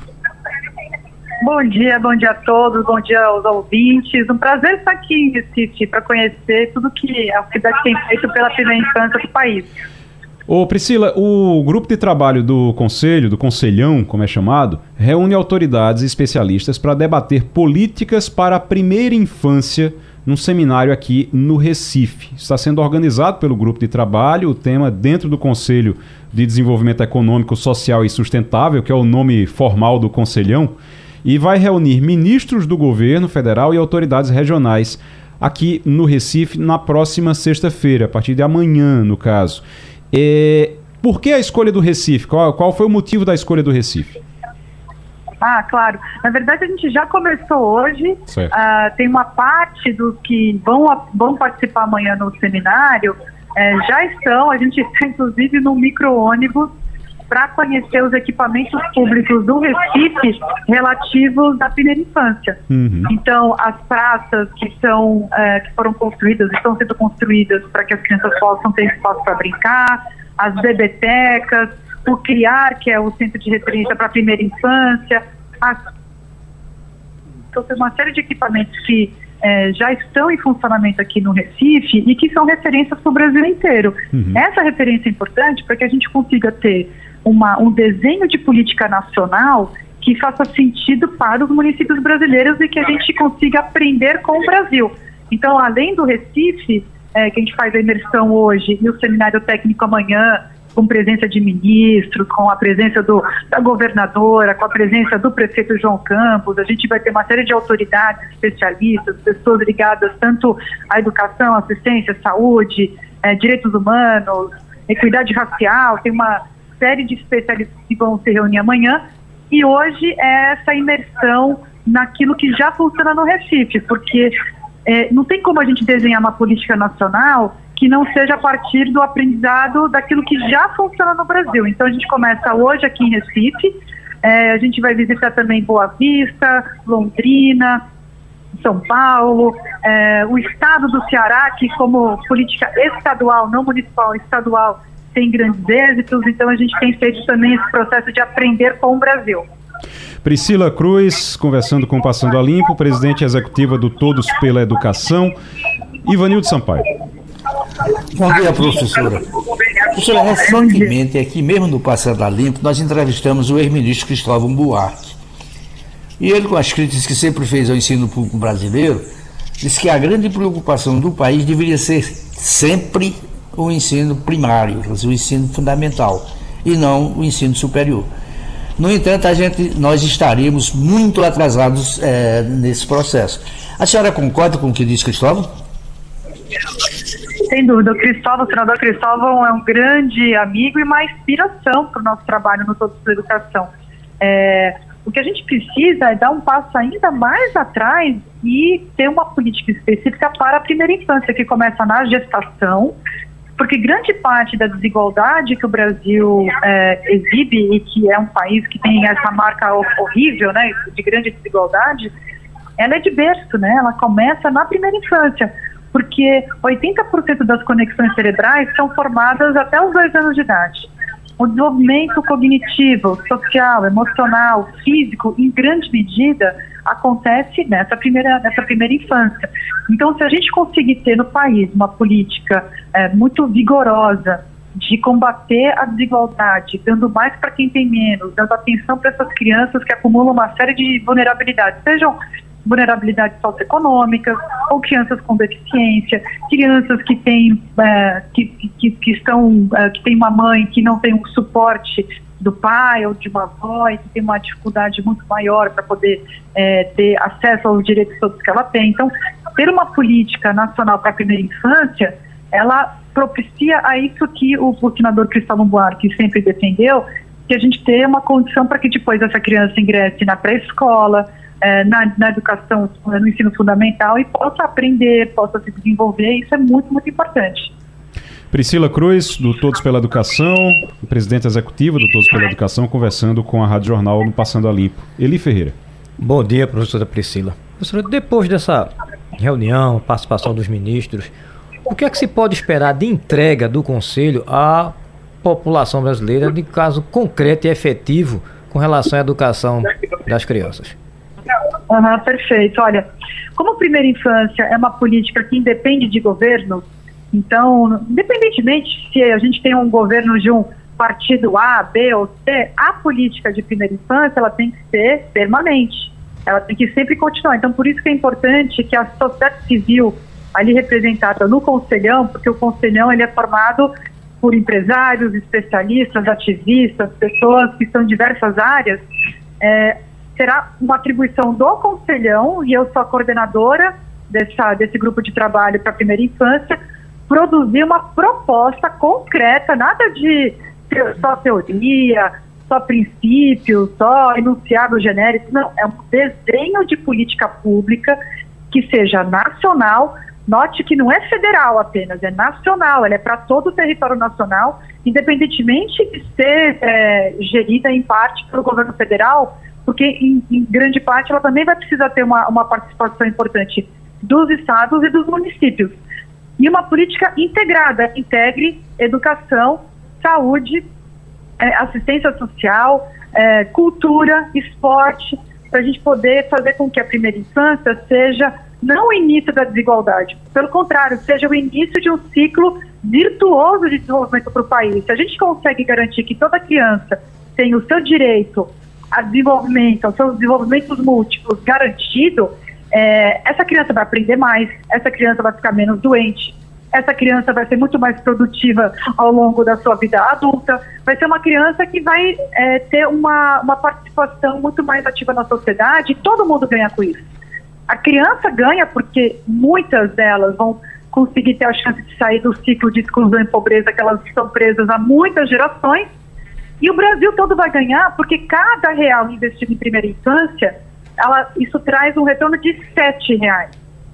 Bom dia, bom dia a todos, bom dia aos ouvintes. Um prazer estar aqui em Recife para conhecer tudo que a cidade tem feito pela primeira infância do país. Ô Priscila, o grupo de trabalho do Conselho, do Conselhão, como é chamado, reúne autoridades e especialistas para debater políticas para a primeira infância num seminário aqui no Recife. Está sendo organizado pelo grupo de trabalho, o tema dentro do Conselho de Desenvolvimento Econômico, Social e Sustentável, que é o nome formal do Conselhão, e vai reunir ministros do governo federal e autoridades regionais aqui no Recife na próxima sexta-feira, a partir de amanhã, no caso. É... Por que a escolha do Recife? Qual, qual foi o motivo da escolha do Recife? Ah, claro. Na verdade, a gente já começou hoje. Uh, tem uma parte dos que vão, vão participar amanhã no seminário, é, já estão. A gente está, inclusive, no micro-ônibus para conhecer os equipamentos públicos do Recife relativos à primeira infância. Uhum. Então, as praças que são é, que foram construídas, estão sendo construídas para que as crianças possam ter espaço para brincar, as bebetecas, o CRIAR, que é o Centro de Referência para a Primeira Infância, então, tem uma série de equipamentos que é, já estão em funcionamento aqui no Recife e que são referências para o Brasil inteiro. Uhum. Essa referência é importante para que a gente consiga ter uma, um desenho de política nacional que faça sentido para os municípios brasileiros e que a gente consiga aprender com o Brasil. Então, além do Recife, é, que a gente faz a imersão hoje e o seminário técnico amanhã, com presença de ministros, com a presença do, da governadora, com a presença do prefeito João Campos. A gente vai ter uma série de autoridades, especialistas, pessoas ligadas tanto à educação, assistência, saúde, é, direitos humanos, equidade racial. Tem uma série de especialistas que vão se reunir amanhã. E hoje é essa imersão naquilo que já funciona no Recife, porque é, não tem como a gente desenhar uma política nacional que não seja a partir do aprendizado daquilo que já funciona no Brasil. Então a gente começa hoje aqui em Recife, é, a gente vai visitar também Boa Vista, Londrina, São Paulo, é, o estado do Ceará, que como política estadual, não municipal, estadual, tem grandes êxitos, então a gente tem feito também esse processo de aprender com o Brasil. Priscila Cruz, conversando com o Passando a Limpo, presidente executiva do Todos pela Educação. Ivanildo Sampaio. Bom dia, professora. Professora, recentemente, aqui mesmo no Passando a Limpo, nós entrevistamos o ex-ministro Cristóvão Buarque. E ele, com as críticas que sempre fez ao ensino público brasileiro, disse que a grande preocupação do país deveria ser sempre o ensino primário, o ensino fundamental, e não o ensino superior. No entanto, a gente, nós estaríamos muito atrasados é, nesse processo. A senhora concorda com o que disse Cristóvão? Sem dúvida, o Cristóvão, o senador Cristóvão é um grande amigo e uma inspiração para o nosso trabalho no Todos da Educação. É, o que a gente precisa é dar um passo ainda mais atrás e ter uma política específica para a primeira infância, que começa na gestação porque grande parte da desigualdade que o Brasil é, exibe e que é um país que tem essa marca horrível, né, de grande desigualdade, ela é de berço, né? Ela começa na primeira infância, porque 80% das conexões cerebrais são formadas até os dois anos de idade. O desenvolvimento cognitivo, social, emocional, físico, em grande medida, acontece nessa primeira, nessa primeira infância. Então, se a gente conseguir ter no país uma política é, muito vigorosa de combater a desigualdade, dando mais para quem tem menos, dando atenção para essas crianças que acumulam uma série de vulnerabilidades, sejam vulnerabilidades socioeconômicas, ou crianças com deficiência, crianças que têm é, que, que, que, estão é, que têm uma mãe que não tem um suporte do pai ou de uma avó e que tem uma dificuldade muito maior para poder é, ter acesso aos direitos todos que ela tem. Então, ter uma política nacional para a primeira infância, ela propicia a isso que o, senador Cristóvão Buarque sempre defendeu, que a gente tenha uma condição para que depois essa criança ingresse na pré-escola, é, na, na, educação, no ensino fundamental e possa aprender, possa se desenvolver. Isso é muito, muito importante. Priscila Cruz, do Todos pela Educação, presidente executivo do Todos pela Educação, conversando com a Rádio Jornal no Passando a Limpo. Eli Ferreira. Bom dia, professora Priscila. Professora, depois dessa reunião, participação dos ministros, o que é que se pode esperar de entrega do Conselho à população brasileira de caso concreto e efetivo com relação à educação das crianças? Uhum, perfeito. Olha, como primeira infância é uma política que independe de governo, então, independentemente se a gente tem um governo de um partido A, B ou C, a política de primeira infância ela tem que ser permanente. Ela tem que sempre continuar. Então, por isso que é importante que a sociedade civil ali representada no conselhão, porque o conselhão ele é formado por empresários, especialistas, ativistas, pessoas que estão em diversas áreas, é, será uma atribuição do conselhão, e eu sou a coordenadora dessa, desse grupo de trabalho para a primeira infância, produzir uma proposta concreta, nada de só teoria, só princípios, só enunciado genérico, não, é um desenho de política pública que seja nacional, note que não é federal apenas, é nacional, ela é para todo o território nacional, independentemente de ser é, gerida em parte pelo governo federal, porque em, em, grande parte ela também vai precisar ter uma, uma participação importante dos estados e dos municípios. E uma política integrada, integre educação, saúde, é, assistência social, é, cultura, esporte, para a gente poder fazer com que a primeira infância seja não o início da desigualdade, pelo contrário, seja o início de um ciclo virtuoso de desenvolvimento para o país. Se a gente consegue garantir que toda criança tem o seu direito a desenvolvimento, aos seus desenvolvimentos múltiplos garantido, é, essa criança vai aprender mais, essa criança vai ficar menos doente, essa criança vai ser muito mais produtiva ao longo da sua vida adulta, vai ser uma criança que vai é, ter uma, uma participação muito mais ativa na sociedade todo mundo ganha com isso. A criança ganha porque muitas delas vão conseguir ter a chance de sair do ciclo de exclusão e pobreza que elas estão presas há muitas gerações e o Brasil todo vai ganhar porque cada real investido em primeira infância, ela, isso traz um retorno de sete reais.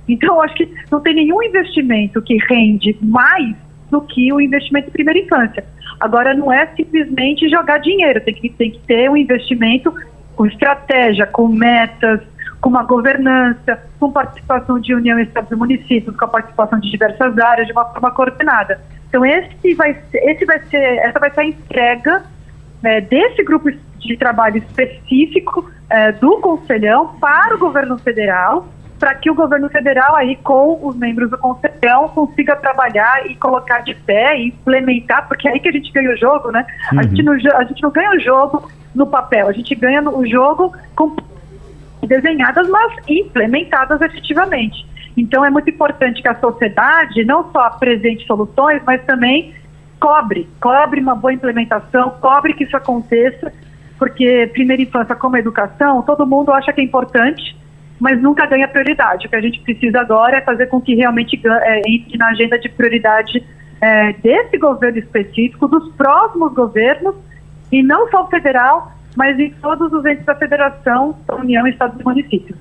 Então, acho que não tem nenhum investimento que rende mais do que o investimento em primeira infância. Agora, não é simplesmente jogar dinheiro, tem que, tem que ter um investimento com estratégia, com metas, com uma governança, com participação de união estados e municípios, com a participação de diversas áreas de uma forma coordenada. Então, esse vai, esse vai ser, essa vai ser a entrega é, desse grupo de trabalho específico é, do Conselhão para o governo federal, para que o governo federal, aí com os membros do Conselhão, consiga trabalhar e colocar de pé e implementar, porque é aí que a gente ganha o jogo, né? Uhum. A, gente não, a gente não ganha o jogo no papel, a gente ganha o jogo com desenhadas, mas implementadas efetivamente. Então é muito importante que a sociedade não só apresente soluções, mas também cobre, cobre uma boa implementação, cobre que isso aconteça, porque primeira infância como educação, todo mundo acha que é importante, mas nunca ganha prioridade. O que a gente precisa agora é fazer com que realmente é, entre na agenda de prioridade é, desse governo específico, dos próximos governos, e não só o federal, mas em todos os entes da federação, União, Estados e Municípios.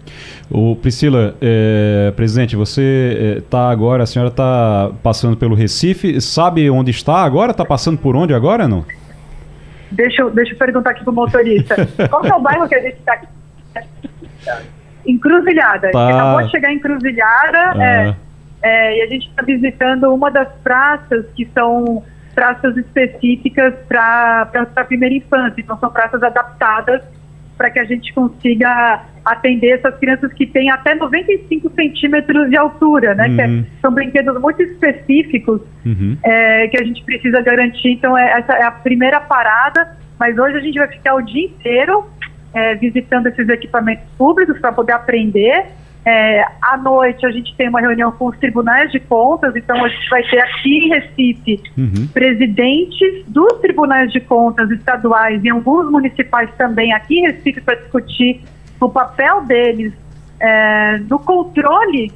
O Priscila, é, presidente, você está agora, a senhora está passando pelo Recife, sabe onde está agora? Está passando por onde agora, não? Deixa eu, deixa eu perguntar aqui para o motorista. Qual é o bairro que a gente está aqui? Encruzilhada. Tá. Acabou de chegar em Encruzilhada ah. é, é, e a gente está visitando uma das praças que são praças específicas para a primeira infância. Então, são praças adaptadas para que a gente consiga atender essas crianças que têm até 95 centímetros de altura, né? É, uhum. Que são brinquedos muito específicos uhum. é, que a gente precisa garantir. Então, é, essa é a primeira parada, mas hoje a gente vai ficar o dia inteiro é, visitando esses equipamentos públicos para poder aprender é, à noite a gente tem uma reunião com os tribunais de contas, então a gente vai ter aqui em Recife uhum. presidentes dos tribunais de contas estaduais e alguns municipais também aqui em Recife para discutir o papel deles é, no controle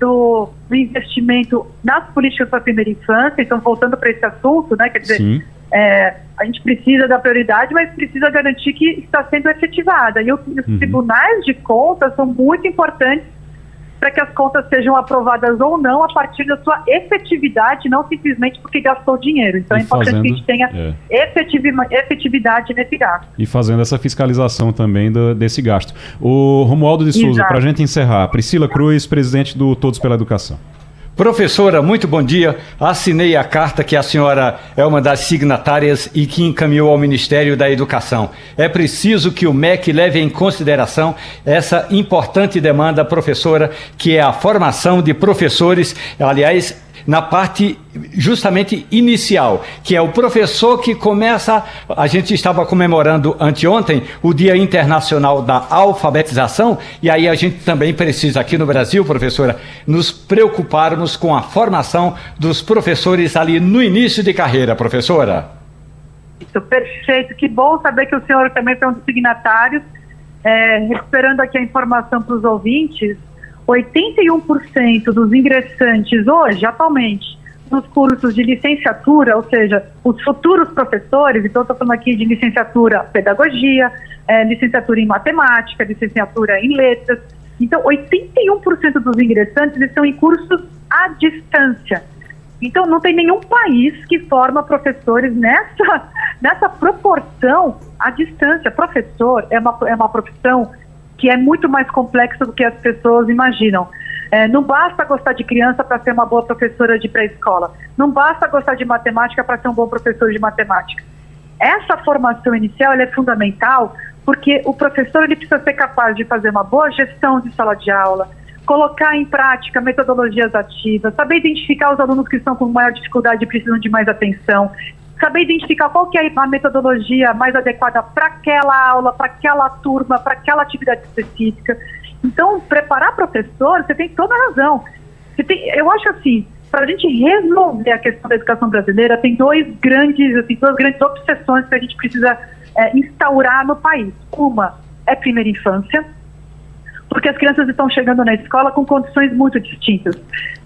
do, do, investimento nas políticas para a primeira infância. Então, voltando para esse assunto, né, quer dizer, é, a gente precisa da prioridade, mas precisa garantir que está sendo efetivada. E os, uhum. tribunais de contas são muito importantes para que as contas sejam aprovadas ou não a partir da sua efetividade, não simplesmente porque gastou dinheiro. Então e é importante fazendo, que a gente tenha é. efetividade nesse gasto. E fazendo essa fiscalização também do, desse gasto. O Romualdo de Souza, para a gente encerrar, Priscila Cruz, presidente do Todos pela Educação. Professora, muito bom dia. Assinei a carta que a senhora é uma das signatárias e que encaminhou ao Ministério da Educação. É preciso que o MEC leve em consideração essa importante demanda, professora, que é a formação de professores. Aliás, na parte justamente inicial, que é o professor que começa. A gente estava comemorando anteontem o Dia Internacional da Alfabetização, e aí a gente também precisa, aqui no Brasil, professora, nos preocuparmos com a formação dos professores ali no início de carreira, professora. Isso, perfeito. Que bom saber que o senhor também foi um dos signatários. É, recuperando aqui a informação para os ouvintes, 81% dos ingressantes hoje, atualmente, nos cursos de licenciatura, ou seja, os futuros professores, então estou falando aqui de licenciatura pedagogia, é, licenciatura em matemática, licenciatura em letras. Então, 81% dos ingressantes estão em cursos à distância. Então, não tem nenhum país que forma professores nessa, nessa proporção à distância. Professor é uma, é uma profissão que é muito mais complexo do que as pessoas imaginam. É, não basta gostar de criança para ser uma boa professora de pré-escola. Não basta gostar de matemática para ser um bom professor de matemática. Essa formação inicial é fundamental porque o professor ele precisa ser capaz de fazer uma boa gestão de sala de aula, colocar em prática metodologias ativas, saber identificar os alunos que estão com maior dificuldade e precisam de mais atenção, saber identificar qual que é a metodologia mais adequada para aquela aula, para aquela turma, para aquela atividade específica. Então, preparar professor, você tem toda a razão. Tem, eu acho assim, para a gente resolver a questão da educação brasileira, tem dois grandes, assim, duas grandes obsessões que a gente precisa é, instaurar no país. Uma é primeira infância, porque as crianças estão chegando na escola com condições muito distintas.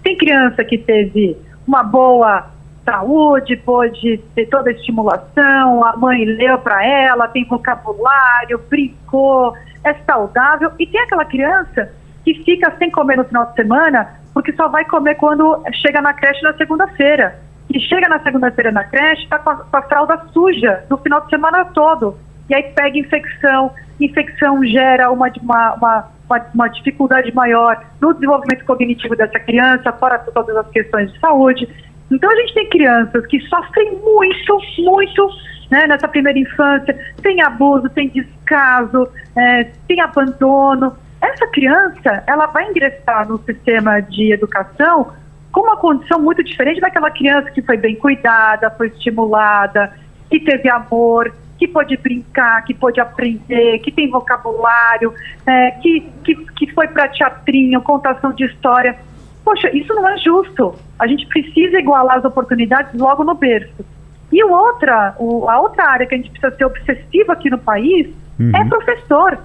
Tem criança que teve uma boa saúde, pôde ter toda a estimulação, a mãe leu para ela, tem vocabulário, brincou, é saudável. E tem aquela criança que fica sem comer no final de semana, porque só vai comer quando chega na creche na segunda-feira. E chega na segunda-feira na creche, está com, com, a fralda suja no final de semana todo. E aí pega infecção, infecção gera uma, uma, uma, uma dificuldade maior no desenvolvimento cognitivo dessa criança, fora todas as questões de saúde. Então a gente tem crianças que sofrem muito, muito né, nessa primeira infância, tem abuso, tem descaso, é, tem abandono. Essa criança, ela vai ingressar no sistema de educação com uma condição muito diferente daquela criança que foi bem cuidada, foi estimulada, que teve amor, que pode brincar, que pode aprender, que tem vocabulário, é, que, que, que foi para teatrinho, contação de história. Poxa, isso não é justo. A gente precisa igualar as oportunidades logo no berço. E outra, o, a outra área que a gente precisa ser obsessiva aqui no país uhum. é professor.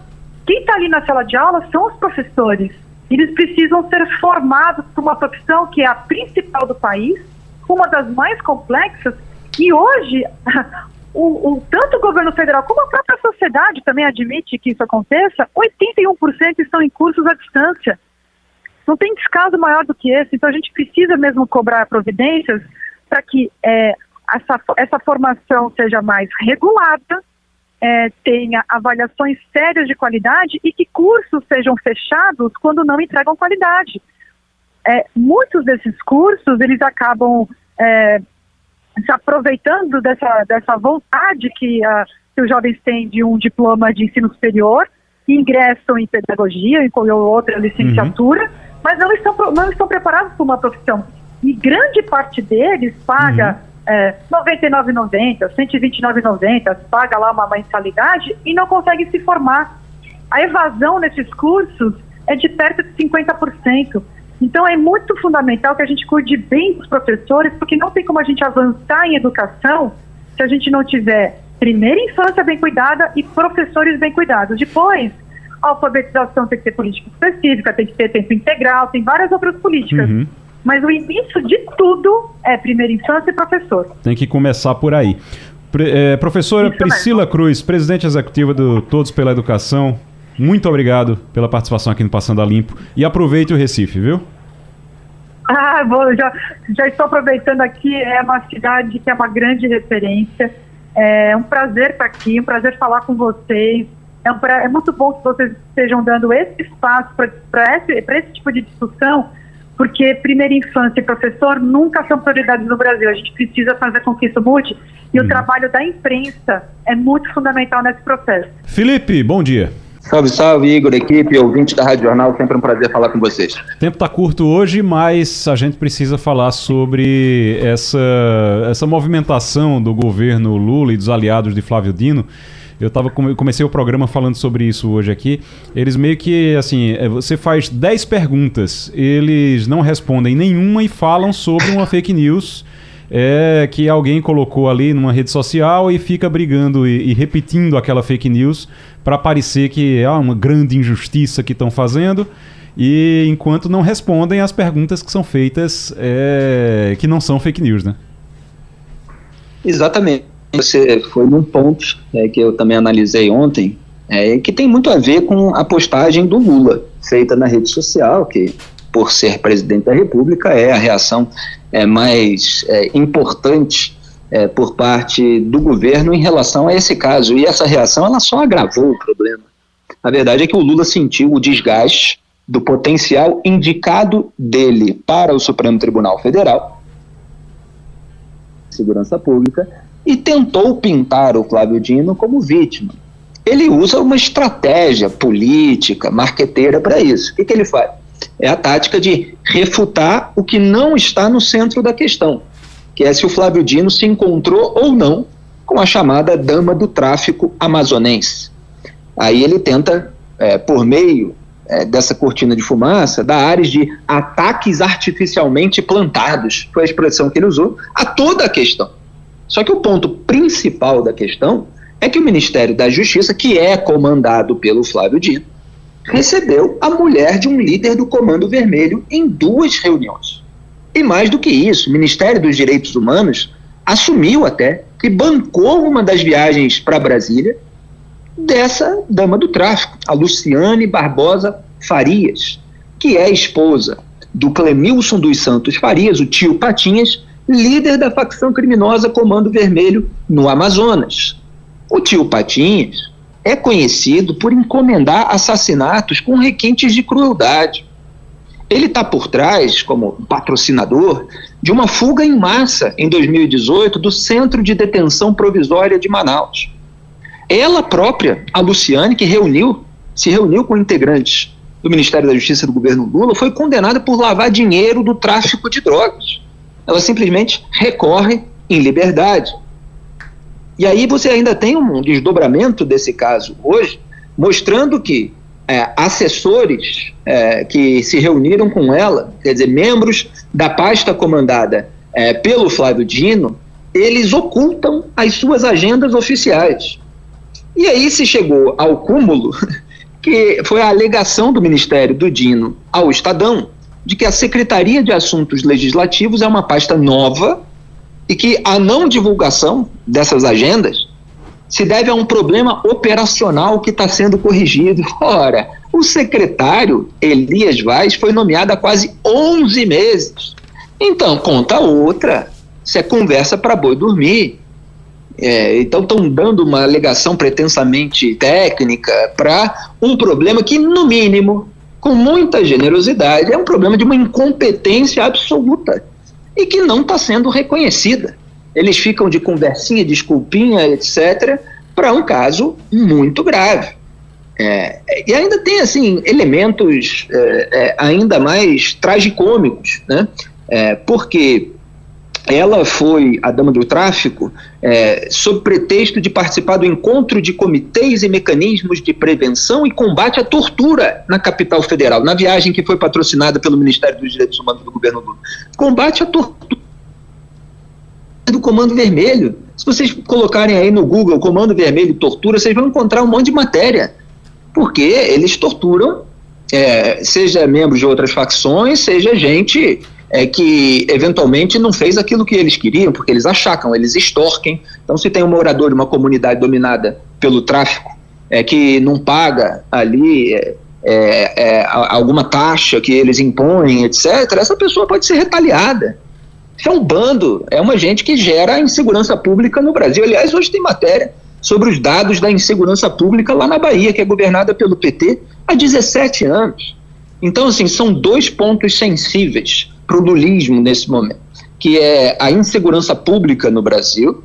Quem está ali na sala de aula são os professores. Eles precisam ser formados para uma profissão que é a principal do país, uma das mais complexas, e hoje o, o, tanto o governo federal como a própria sociedade também admite que isso aconteça, 81% estão em cursos à distância. Não tem descaso maior do que esse, então a gente precisa mesmo cobrar providências para que é, essa, essa formação seja mais regulada, é, tenha avaliações sérias de qualidade e que cursos sejam fechados quando não entregam qualidade. É, muitos desses cursos, eles acabam é, se aproveitando dessa, dessa vontade que, a, que os jovens têm de um diploma de ensino superior, ingressam em pedagogia, em outra licenciatura, uhum. Mas não estão, não estão preparados para uma profissão. E grande parte deles paga uhum. é, R$ 99,90, R$ 129,90, paga lá uma mensalidade e não consegue se formar. A evasão nesses cursos é de perto de 50%. Então é muito fundamental que a gente cuide bem dos professores, porque não tem como a gente avançar em educação se a gente não tiver primeira infância bem cuidada e professores bem cuidados. Depois, a alfabetização tem que ter política específica, tem que ter tempo integral, tem várias outras políticas. Uhum. Mas o início de tudo é primeira infância e professor. Tem que começar por aí. Pre é, professora Isso Priscila mesmo. Cruz, presidente executiva do Todos pela Educação, muito obrigado pela participação aqui no Passando a Limpo. E aproveite o Recife, viu? Ah, bom, já, já estou aproveitando aqui. É uma cidade que é uma grande referência. É um prazer estar aqui, um prazer falar com vocês. É, um pra, é muito bom que vocês estejam dando esse espaço para esse, esse tipo de discussão, porque primeira infância e professor nunca são prioridades no Brasil. A gente precisa fazer com que isso mude. E hum. o uhum. trabalho da imprensa é muito fundamental nesse processo. Felipe, bom dia. Salve, salve, Igor, equipe, ouvinte da Rádio Jornal, sempre um prazer falar com vocês. O tempo está curto hoje, mas a gente precisa falar sobre essa, essa movimentação do governo Lula e dos aliados de Flávio Dino. Eu tava, comecei o programa falando sobre isso hoje aqui. Eles meio que, assim, é, você faz 10 perguntas, eles não respondem nenhuma e falam sobre uma fake news é que alguém colocou ali numa rede social e fica brigando e, e repetindo aquela fake news para parecer que é uma grande injustiça que estão fazendo e enquanto não respondem as perguntas que são feitas é, que não são fake news, né? Exatamente. Você foi num ponto é, que eu também analisei ontem, é, que tem muito a ver com a postagem do Lula, feita na rede social, que por ser presidente da República é a reação é, mais é, importante é, por parte do governo em relação a esse caso. E essa reação ela só agravou o problema. A verdade é que o Lula sentiu o desgaste do potencial indicado dele para o Supremo Tribunal Federal, segurança pública, e tentou pintar o Flávio Dino como vítima. Ele usa uma estratégia política, marqueteira para isso. O que, que ele faz? É a tática de refutar o que não está no centro da questão que é se o Flávio Dino se encontrou ou não com a chamada dama do tráfico amazonense. Aí ele tenta, é, por meio é, dessa cortina de fumaça, dar áreas de ataques artificialmente plantados, foi a expressão que ele usou, a toda a questão. Só que o ponto principal da questão é que o Ministério da Justiça, que é comandado pelo Flávio Dino, recebeu a mulher de um líder do Comando Vermelho em duas reuniões. E mais do que isso, o Ministério dos Direitos Humanos assumiu até que bancou uma das viagens para Brasília dessa dama do tráfico, a Luciane Barbosa Farias, que é esposa do Clemilson dos Santos Farias, o tio Patinhas, líder da facção criminosa Comando Vermelho no Amazonas. O tio Patinhas é conhecido por encomendar assassinatos com requintes de crueldade. Ele está por trás, como patrocinador, de uma fuga em massa em 2018 do Centro de Detenção Provisória de Manaus. Ela própria, a Luciane, que reuniu, se reuniu com integrantes do Ministério da Justiça do governo Lula, foi condenada por lavar dinheiro do tráfico de drogas. Ela simplesmente recorre em liberdade. E aí você ainda tem um desdobramento desse caso hoje, mostrando que é, assessores é, que se reuniram com ela, quer dizer, membros da pasta comandada é, pelo Flávio Dino, eles ocultam as suas agendas oficiais. E aí se chegou ao cúmulo, que foi a alegação do Ministério do Dino ao Estadão, de que a Secretaria de Assuntos Legislativos é uma pasta nova e que a não divulgação dessas agendas se deve a um problema operacional que está sendo corrigido. Ora, o secretário Elias Vaz foi nomeado há quase 11 meses. Então, conta outra. Se é conversa para boi dormir. É, então, estão dando uma alegação pretensamente técnica para um problema que, no mínimo, com muita generosidade, é um problema de uma incompetência absoluta e que não está sendo reconhecida eles ficam de conversinha, desculpinha, etc., para um caso muito grave. É, e ainda tem assim elementos é, é, ainda mais tragicômicos, né? É, porque ela foi a dama do tráfico é, sob pretexto de participar do encontro de comitês e mecanismos de prevenção e combate à tortura na capital federal, na viagem que foi patrocinada pelo Ministério dos Direitos Humanos do governo Lula. Combate à tortura do Comando Vermelho. Se vocês colocarem aí no Google Comando Vermelho tortura, vocês vão encontrar um monte de matéria. Porque eles torturam, é, seja membros de outras facções, seja gente é, que eventualmente não fez aquilo que eles queriam, porque eles achacam, eles extorquem. Então, se tem um morador de uma comunidade dominada pelo tráfico, é, que não paga ali é, é, é alguma taxa que eles impõem, etc., essa pessoa pode ser retaliada. Isso é um bando, é uma gente que gera insegurança pública no Brasil. Aliás, hoje tem matéria sobre os dados da insegurança pública lá na Bahia, que é governada pelo PT há 17 anos. Então, assim, são dois pontos sensíveis para o lulismo nesse momento, que é a insegurança pública no Brasil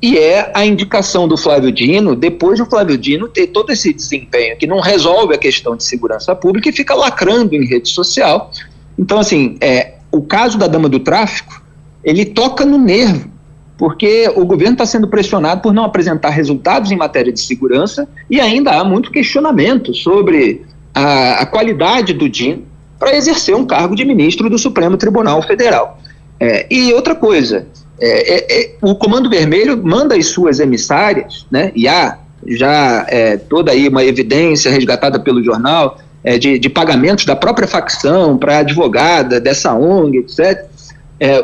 e é a indicação do Flávio Dino, depois do Flávio Dino ter todo esse desempenho que não resolve a questão de segurança pública e fica lacrando em rede social. Então, assim, é, o caso da dama do tráfico ele toca no nervo, porque o governo está sendo pressionado por não apresentar resultados em matéria de segurança e ainda há muito questionamento sobre a, a qualidade do DIN para exercer um cargo de ministro do Supremo Tribunal Federal. É, e outra coisa, é, é, é o Comando Vermelho manda as suas emissárias, né, e há já é, toda aí uma evidência resgatada pelo jornal é, de, de pagamentos da própria facção para advogada dessa ONG, etc.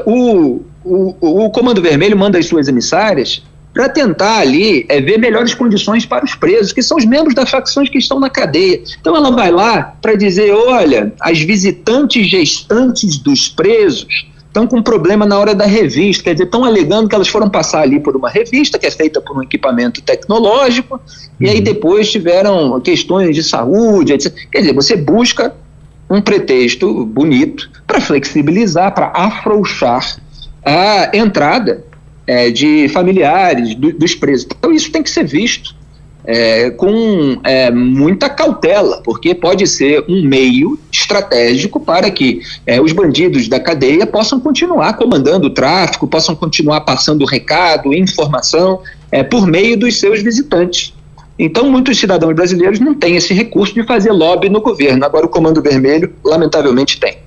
O, o, o Comando Vermelho manda as suas emissárias para tentar ali é, ver melhores condições para os presos, que são os membros das facções que estão na cadeia. Então ela vai lá para dizer: olha, as visitantes gestantes dos presos estão com problema na hora da revista, quer dizer, estão alegando que elas foram passar ali por uma revista que é feita por um equipamento tecnológico, uhum. e aí uhum. depois tiveram questões de saúde, etc. Quer dizer, você busca um pretexto bonito para flexibilizar, para afrouxar a entrada é, de familiares do, dos presos. Então, isso tem que ser visto é, com é, muita cautela, porque pode ser um meio estratégico para que é, os bandidos da cadeia possam continuar comandando o tráfico, possam continuar passando recado, informação, é, por meio dos seus visitantes. Então, muitos cidadãos brasileiros não têm esse recurso de fazer lobby no governo. Agora, o Comando Vermelho, lamentavelmente, tem.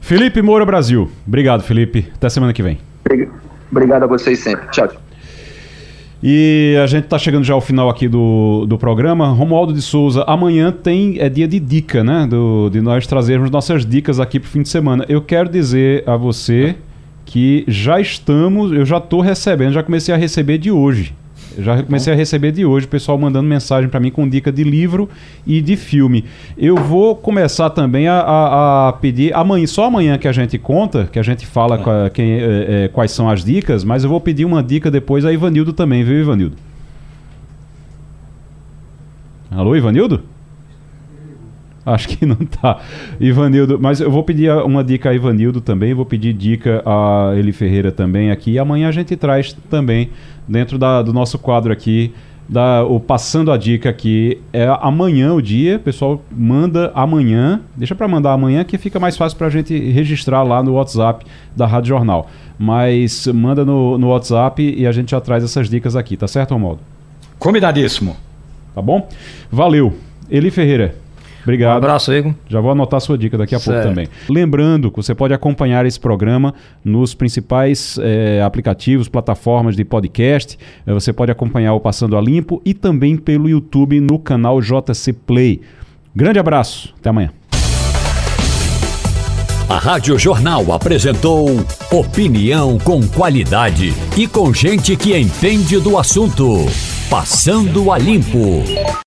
Felipe Moura Brasil. Obrigado, Felipe. Até semana que vem. Obrigado a vocês sempre. Tchau. E a gente está chegando já ao final aqui do, do programa. Romualdo de Souza, amanhã tem é dia de dica, né? Do, de nós trazermos nossas dicas aqui para o fim de semana. Eu quero dizer a você que já estamos, eu já estou recebendo, já comecei a receber de hoje já comecei a receber de hoje o pessoal mandando mensagem para mim com dica de livro e de filme. Eu vou começar também a, a, a, pedir amanhã, só amanhã que a gente conta, que a gente fala é. quem, é, é, quais são as dicas, mas eu vou pedir uma dica depois a Ivanildo também, viu, Ivanildo? Alô, Ivanildo? Acho que não tá. Ivanildo, mas eu vou pedir uma dica a Ivanildo também, vou pedir dica a Eli Ferreira também aqui. E amanhã a gente traz também, dentro da, do nosso quadro aqui, da, o Passando a Dica aqui. É amanhã o dia, pessoal manda amanhã. Deixa para mandar amanhã que fica mais fácil para a gente registrar lá no WhatsApp da Rádio Jornal. Mas manda no, no WhatsApp e a gente já traz essas dicas aqui, tá certo, Romualdo? Combinadíssimo. Tá bom? Valeu. Eli Ferreira. Obrigado. Um abraço, Igor. Já vou anotar a sua dica daqui a certo. pouco também. Lembrando que você pode acompanhar esse programa nos principais é, aplicativos, plataformas de podcast. É, você pode acompanhar o Passando a Limpo e também pelo YouTube no canal JC Play. Grande abraço, até amanhã. A Rádio Jornal apresentou opinião com qualidade e com gente que entende do assunto. Passando a limpo.